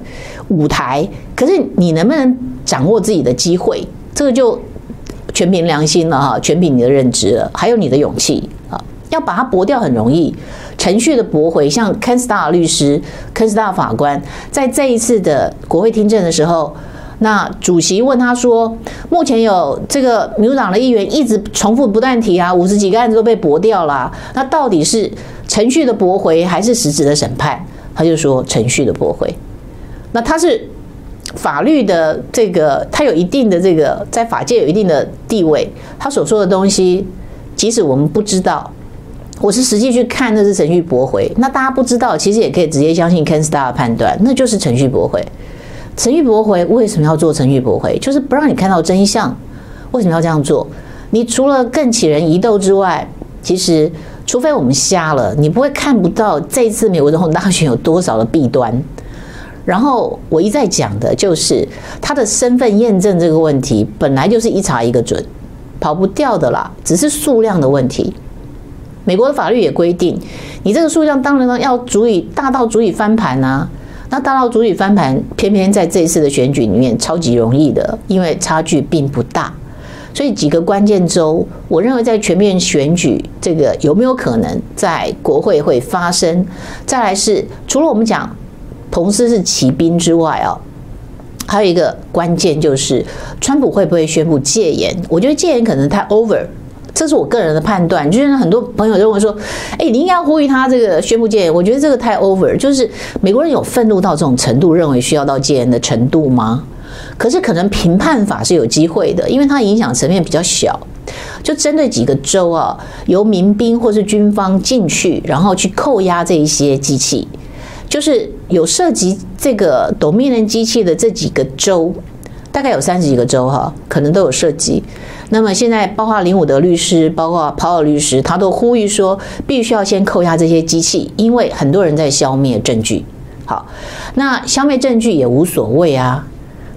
舞台。可是你能不能掌握自己的机会，这个就全凭良心了哈，全凭你的认知了，还有你的勇气啊。要把它驳掉很容易，程序的驳回，像 Ken s t a r 律师、Ken s t a r 法官，在这一次的国会听证的时候。那主席问他说：“目前有这个民主党的议员一直重复不断提啊，五十几个案子都被驳掉了。那到底是程序的驳回还是实质的审判？”他就说：“程序的驳回。”那他是法律的这个，他有一定的这个在法界有一定的地位。他所说的东西，即使我们不知道，我是实际去看那是程序驳回。那大家不知道，其实也可以直接相信 Ken Star 的判断，那就是程序驳回。程序驳回为什么要做程序驳回？就是不让你看到真相。为什么要这样做？你除了更启人疑窦之外，其实除非我们瞎了，你不会看不到这次美国总统大选有多少的弊端。然后我一再讲的就是他的身份验证这个问题，本来就是一查一个准，跑不掉的啦，只是数量的问题。美国的法律也规定，你这个数量当然呢要足以大到足以翻盘啊。那大到足以翻盘，偏偏在这一次的选举里面超级容易的，因为差距并不大，所以几个关键州，我认为在全面选举这个有没有可能在国会会发生？再来是除了我们讲彭斯是骑兵之外啊，还有一个关键就是川普会不会宣布戒严？我觉得戒严可能太 over。这是我个人的判断，就是很多朋友认为说，哎，你应该呼吁他这个宣布戒严。我觉得这个太 over，就是美国人有愤怒到这种程度，认为需要到戒严的程度吗？可是可能评判法是有机会的，因为它影响层面比较小，就针对几个州啊，由民兵或是军方进去，然后去扣押这一些机器，就是有涉及这个 Dominion 机器的这几个州，大概有三十几个州哈，可能都有涉及。那么现在，包括林伍德律师，包括保尔律师，他都呼吁说，必须要先扣押这些机器，因为很多人在消灭证据。好，那消灭证据也无所谓啊，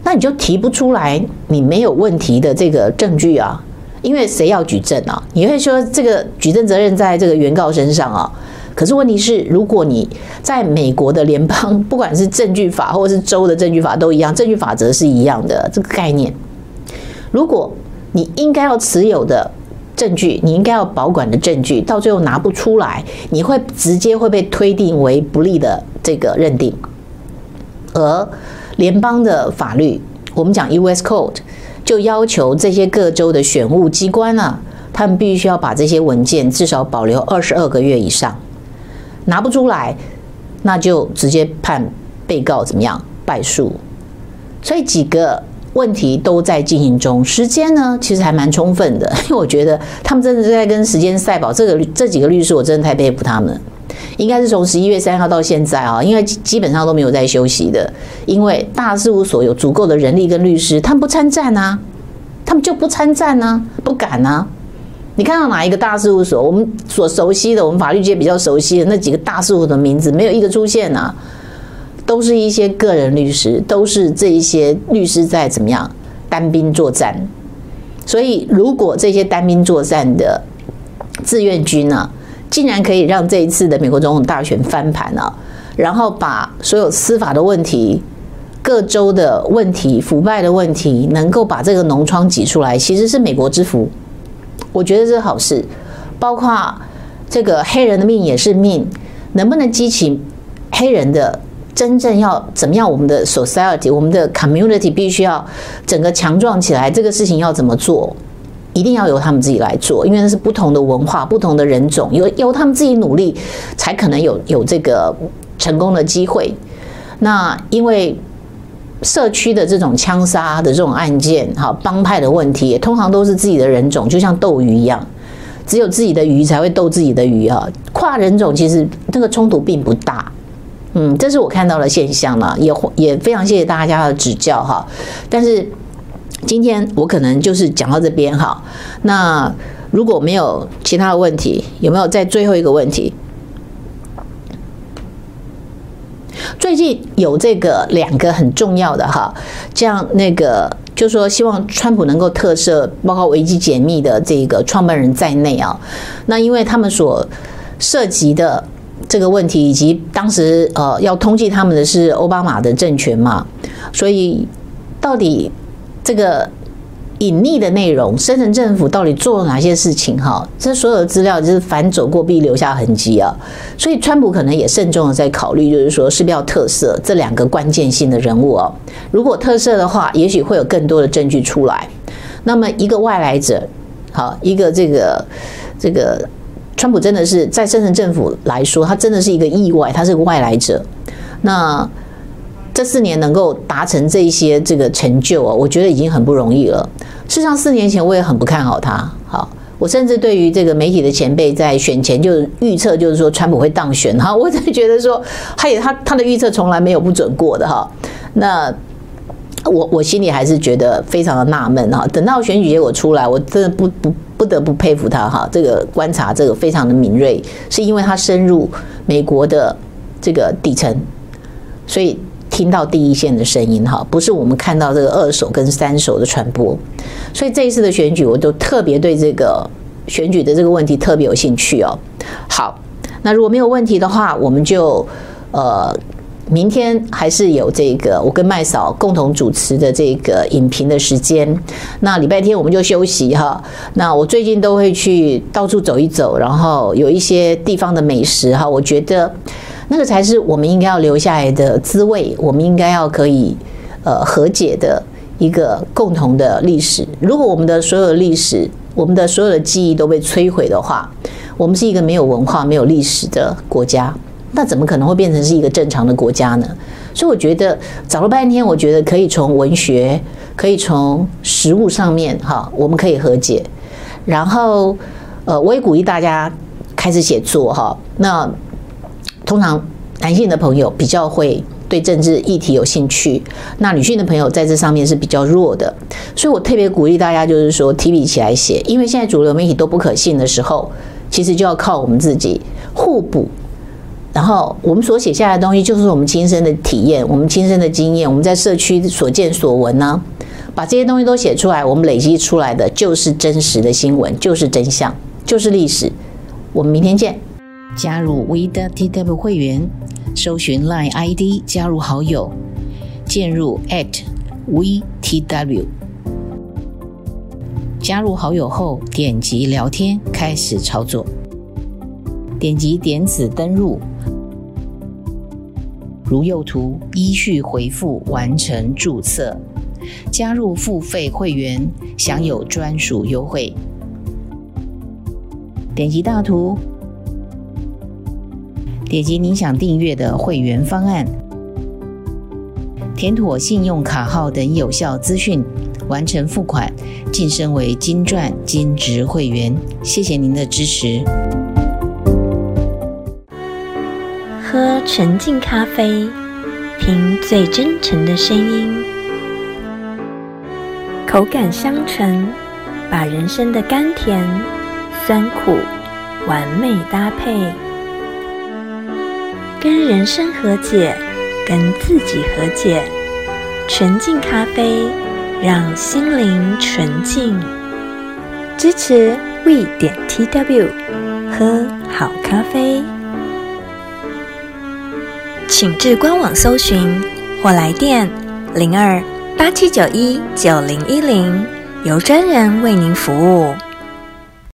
那你就提不出来你没有问题的这个证据啊，因为谁要举证啊？你会说这个举证责任在这个原告身上啊？可是问题是，如果你在美国的联邦，不管是证据法或者是州的证据法都一样，证据法则是一样的这个概念。如果你应该要持有的证据，你应该要保管的证据，到最后拿不出来，你会直接会被推定为不利的这个认定。而联邦的法律，我们讲 U.S. Code，就要求这些各州的选务机关啊，他们必须要把这些文件至少保留二十二个月以上，拿不出来，那就直接判被告怎么样败诉。所以几个问题都在进行中，时间呢其实还蛮充分的，因为我觉得他们真的是在跟时间赛跑。这个这几个律师，我真的太佩服他们。应该是从十一月三号到现在啊，因为基本上都没有在休息的，因为大事务所有足够的人力跟律师，他们不参战啊，他们就不参战啊，不敢啊。你看到哪一个大事务所，我们所熟悉的，我们法律界比较熟悉的那几个大事务所的名字，没有一个出现啊，都是一些个人律师，都是这一些律师在怎么样单兵作战。所以，如果这些单兵作战的志愿军呢、竟然可以让这一次的美国总统大选翻盘了，然后把所有司法的问题、各州的问题、腐败的问题，能够把这个脓疮挤出来，其实是美国之福。我觉得这是好事。包括这个黑人的命也是命，能不能激起黑人的真正要怎么样？我们的 society、我们的 community 必须要整个强壮起来，这个事情要怎么做？一定要由他们自己来做，因为那是不同的文化、不同的人种，由由他们自己努力，才可能有有这个成功的机会。那因为社区的这种枪杀的这种案件，哈，帮派的问题，通常都是自己的人种，就像斗鱼一样，只有自己的鱼才会斗自己的鱼啊。跨人种其实那个冲突并不大，嗯，这是我看到的现象了，也也非常谢谢大家的指教哈，但是。今天我可能就是讲到这边哈，那如果没有其他的问题，有没有在最后一个问题？最近有这个两个很重要的哈，这样那个就说希望川普能够特赦，包括维基解密的这个创办人在内啊，那因为他们所涉及的这个问题，以及当时呃要通缉他们的是奥巴马的政权嘛，所以到底。这个隐匿的内容，深层政府到底做了哪些事情？哈，这所有的资料就是反走过必留下痕迹啊。所以川普可能也慎重的在考虑，就是说是不是要特赦这两个关键性的人物哦。如果特赦的话，也许会有更多的证据出来。那么一个外来者，好，一个这个这个川普真的是在深层政府来说，他真的是一个意外，他是个外来者。那。这四年能够达成这一些这个成就啊，我觉得已经很不容易了。事实上，四年前我也很不看好他。好，我甚至对于这个媒体的前辈在选前就预测，就是说川普会当选哈，我真的觉得说，他也他他的预测从来没有不准过的哈。那我我心里还是觉得非常的纳闷哈。等到选举结果出来，我真的不不不得不佩服他哈。这个观察这个非常的敏锐，是因为他深入美国的这个底层，所以。听到第一线的声音哈，不是我们看到这个二手跟三手的传播，所以这一次的选举，我都特别对这个选举的这个问题特别有兴趣哦。好，那如果没有问题的话，我们就呃明天还是有这个我跟麦嫂共同主持的这个影评的时间。那礼拜天我们就休息哈。那我最近都会去到处走一走，然后有一些地方的美食哈，我觉得。那个才是我们应该要留下来的滋味，我们应该要可以呃和解的一个共同的历史。如果我们的所有的历史，我们的所有的记忆都被摧毁的话，我们是一个没有文化、没有历史的国家，那怎么可能会变成是一个正常的国家呢？所以我觉得找了半天，我觉得可以从文学，可以从食物上面哈，我们可以和解。然后呃，我也鼓励大家开始写作哈，那。通常男性的朋友比较会对政治议题有兴趣，那女性的朋友在这上面是比较弱的，所以我特别鼓励大家，就是说提笔起来写，因为现在主流媒体都不可信的时候，其实就要靠我们自己互补，然后我们所写下来的东西就是我们亲身的体验，我们亲身的经验，我们在社区所见所闻呢，把这些东西都写出来，我们累积出来的就是真实的新闻，就是真相，就是历史。我们明天见。加入 we.tw 会员，搜寻 line ID 加入好友，进入 at we.tw。加入好友后，点击聊天开始操作，点击点子登入。如右图，依序回复完成注册，加入付费会员，享有专属优惠。点击大图，点击您想订阅的会员方案，填妥信用卡号等有效资讯，完成付款，晋升为金钻金职会员。谢谢您的支持。喝纯净咖啡，听最真诚的声音，口感香醇，把人生的甘甜、酸苦完美搭配，跟人生和解，跟自己和解。纯净咖啡，让心灵纯净。支持 we 点 tw，喝好咖啡。请至官网搜寻或来电零二八七九一九零一零，由专人为您服务。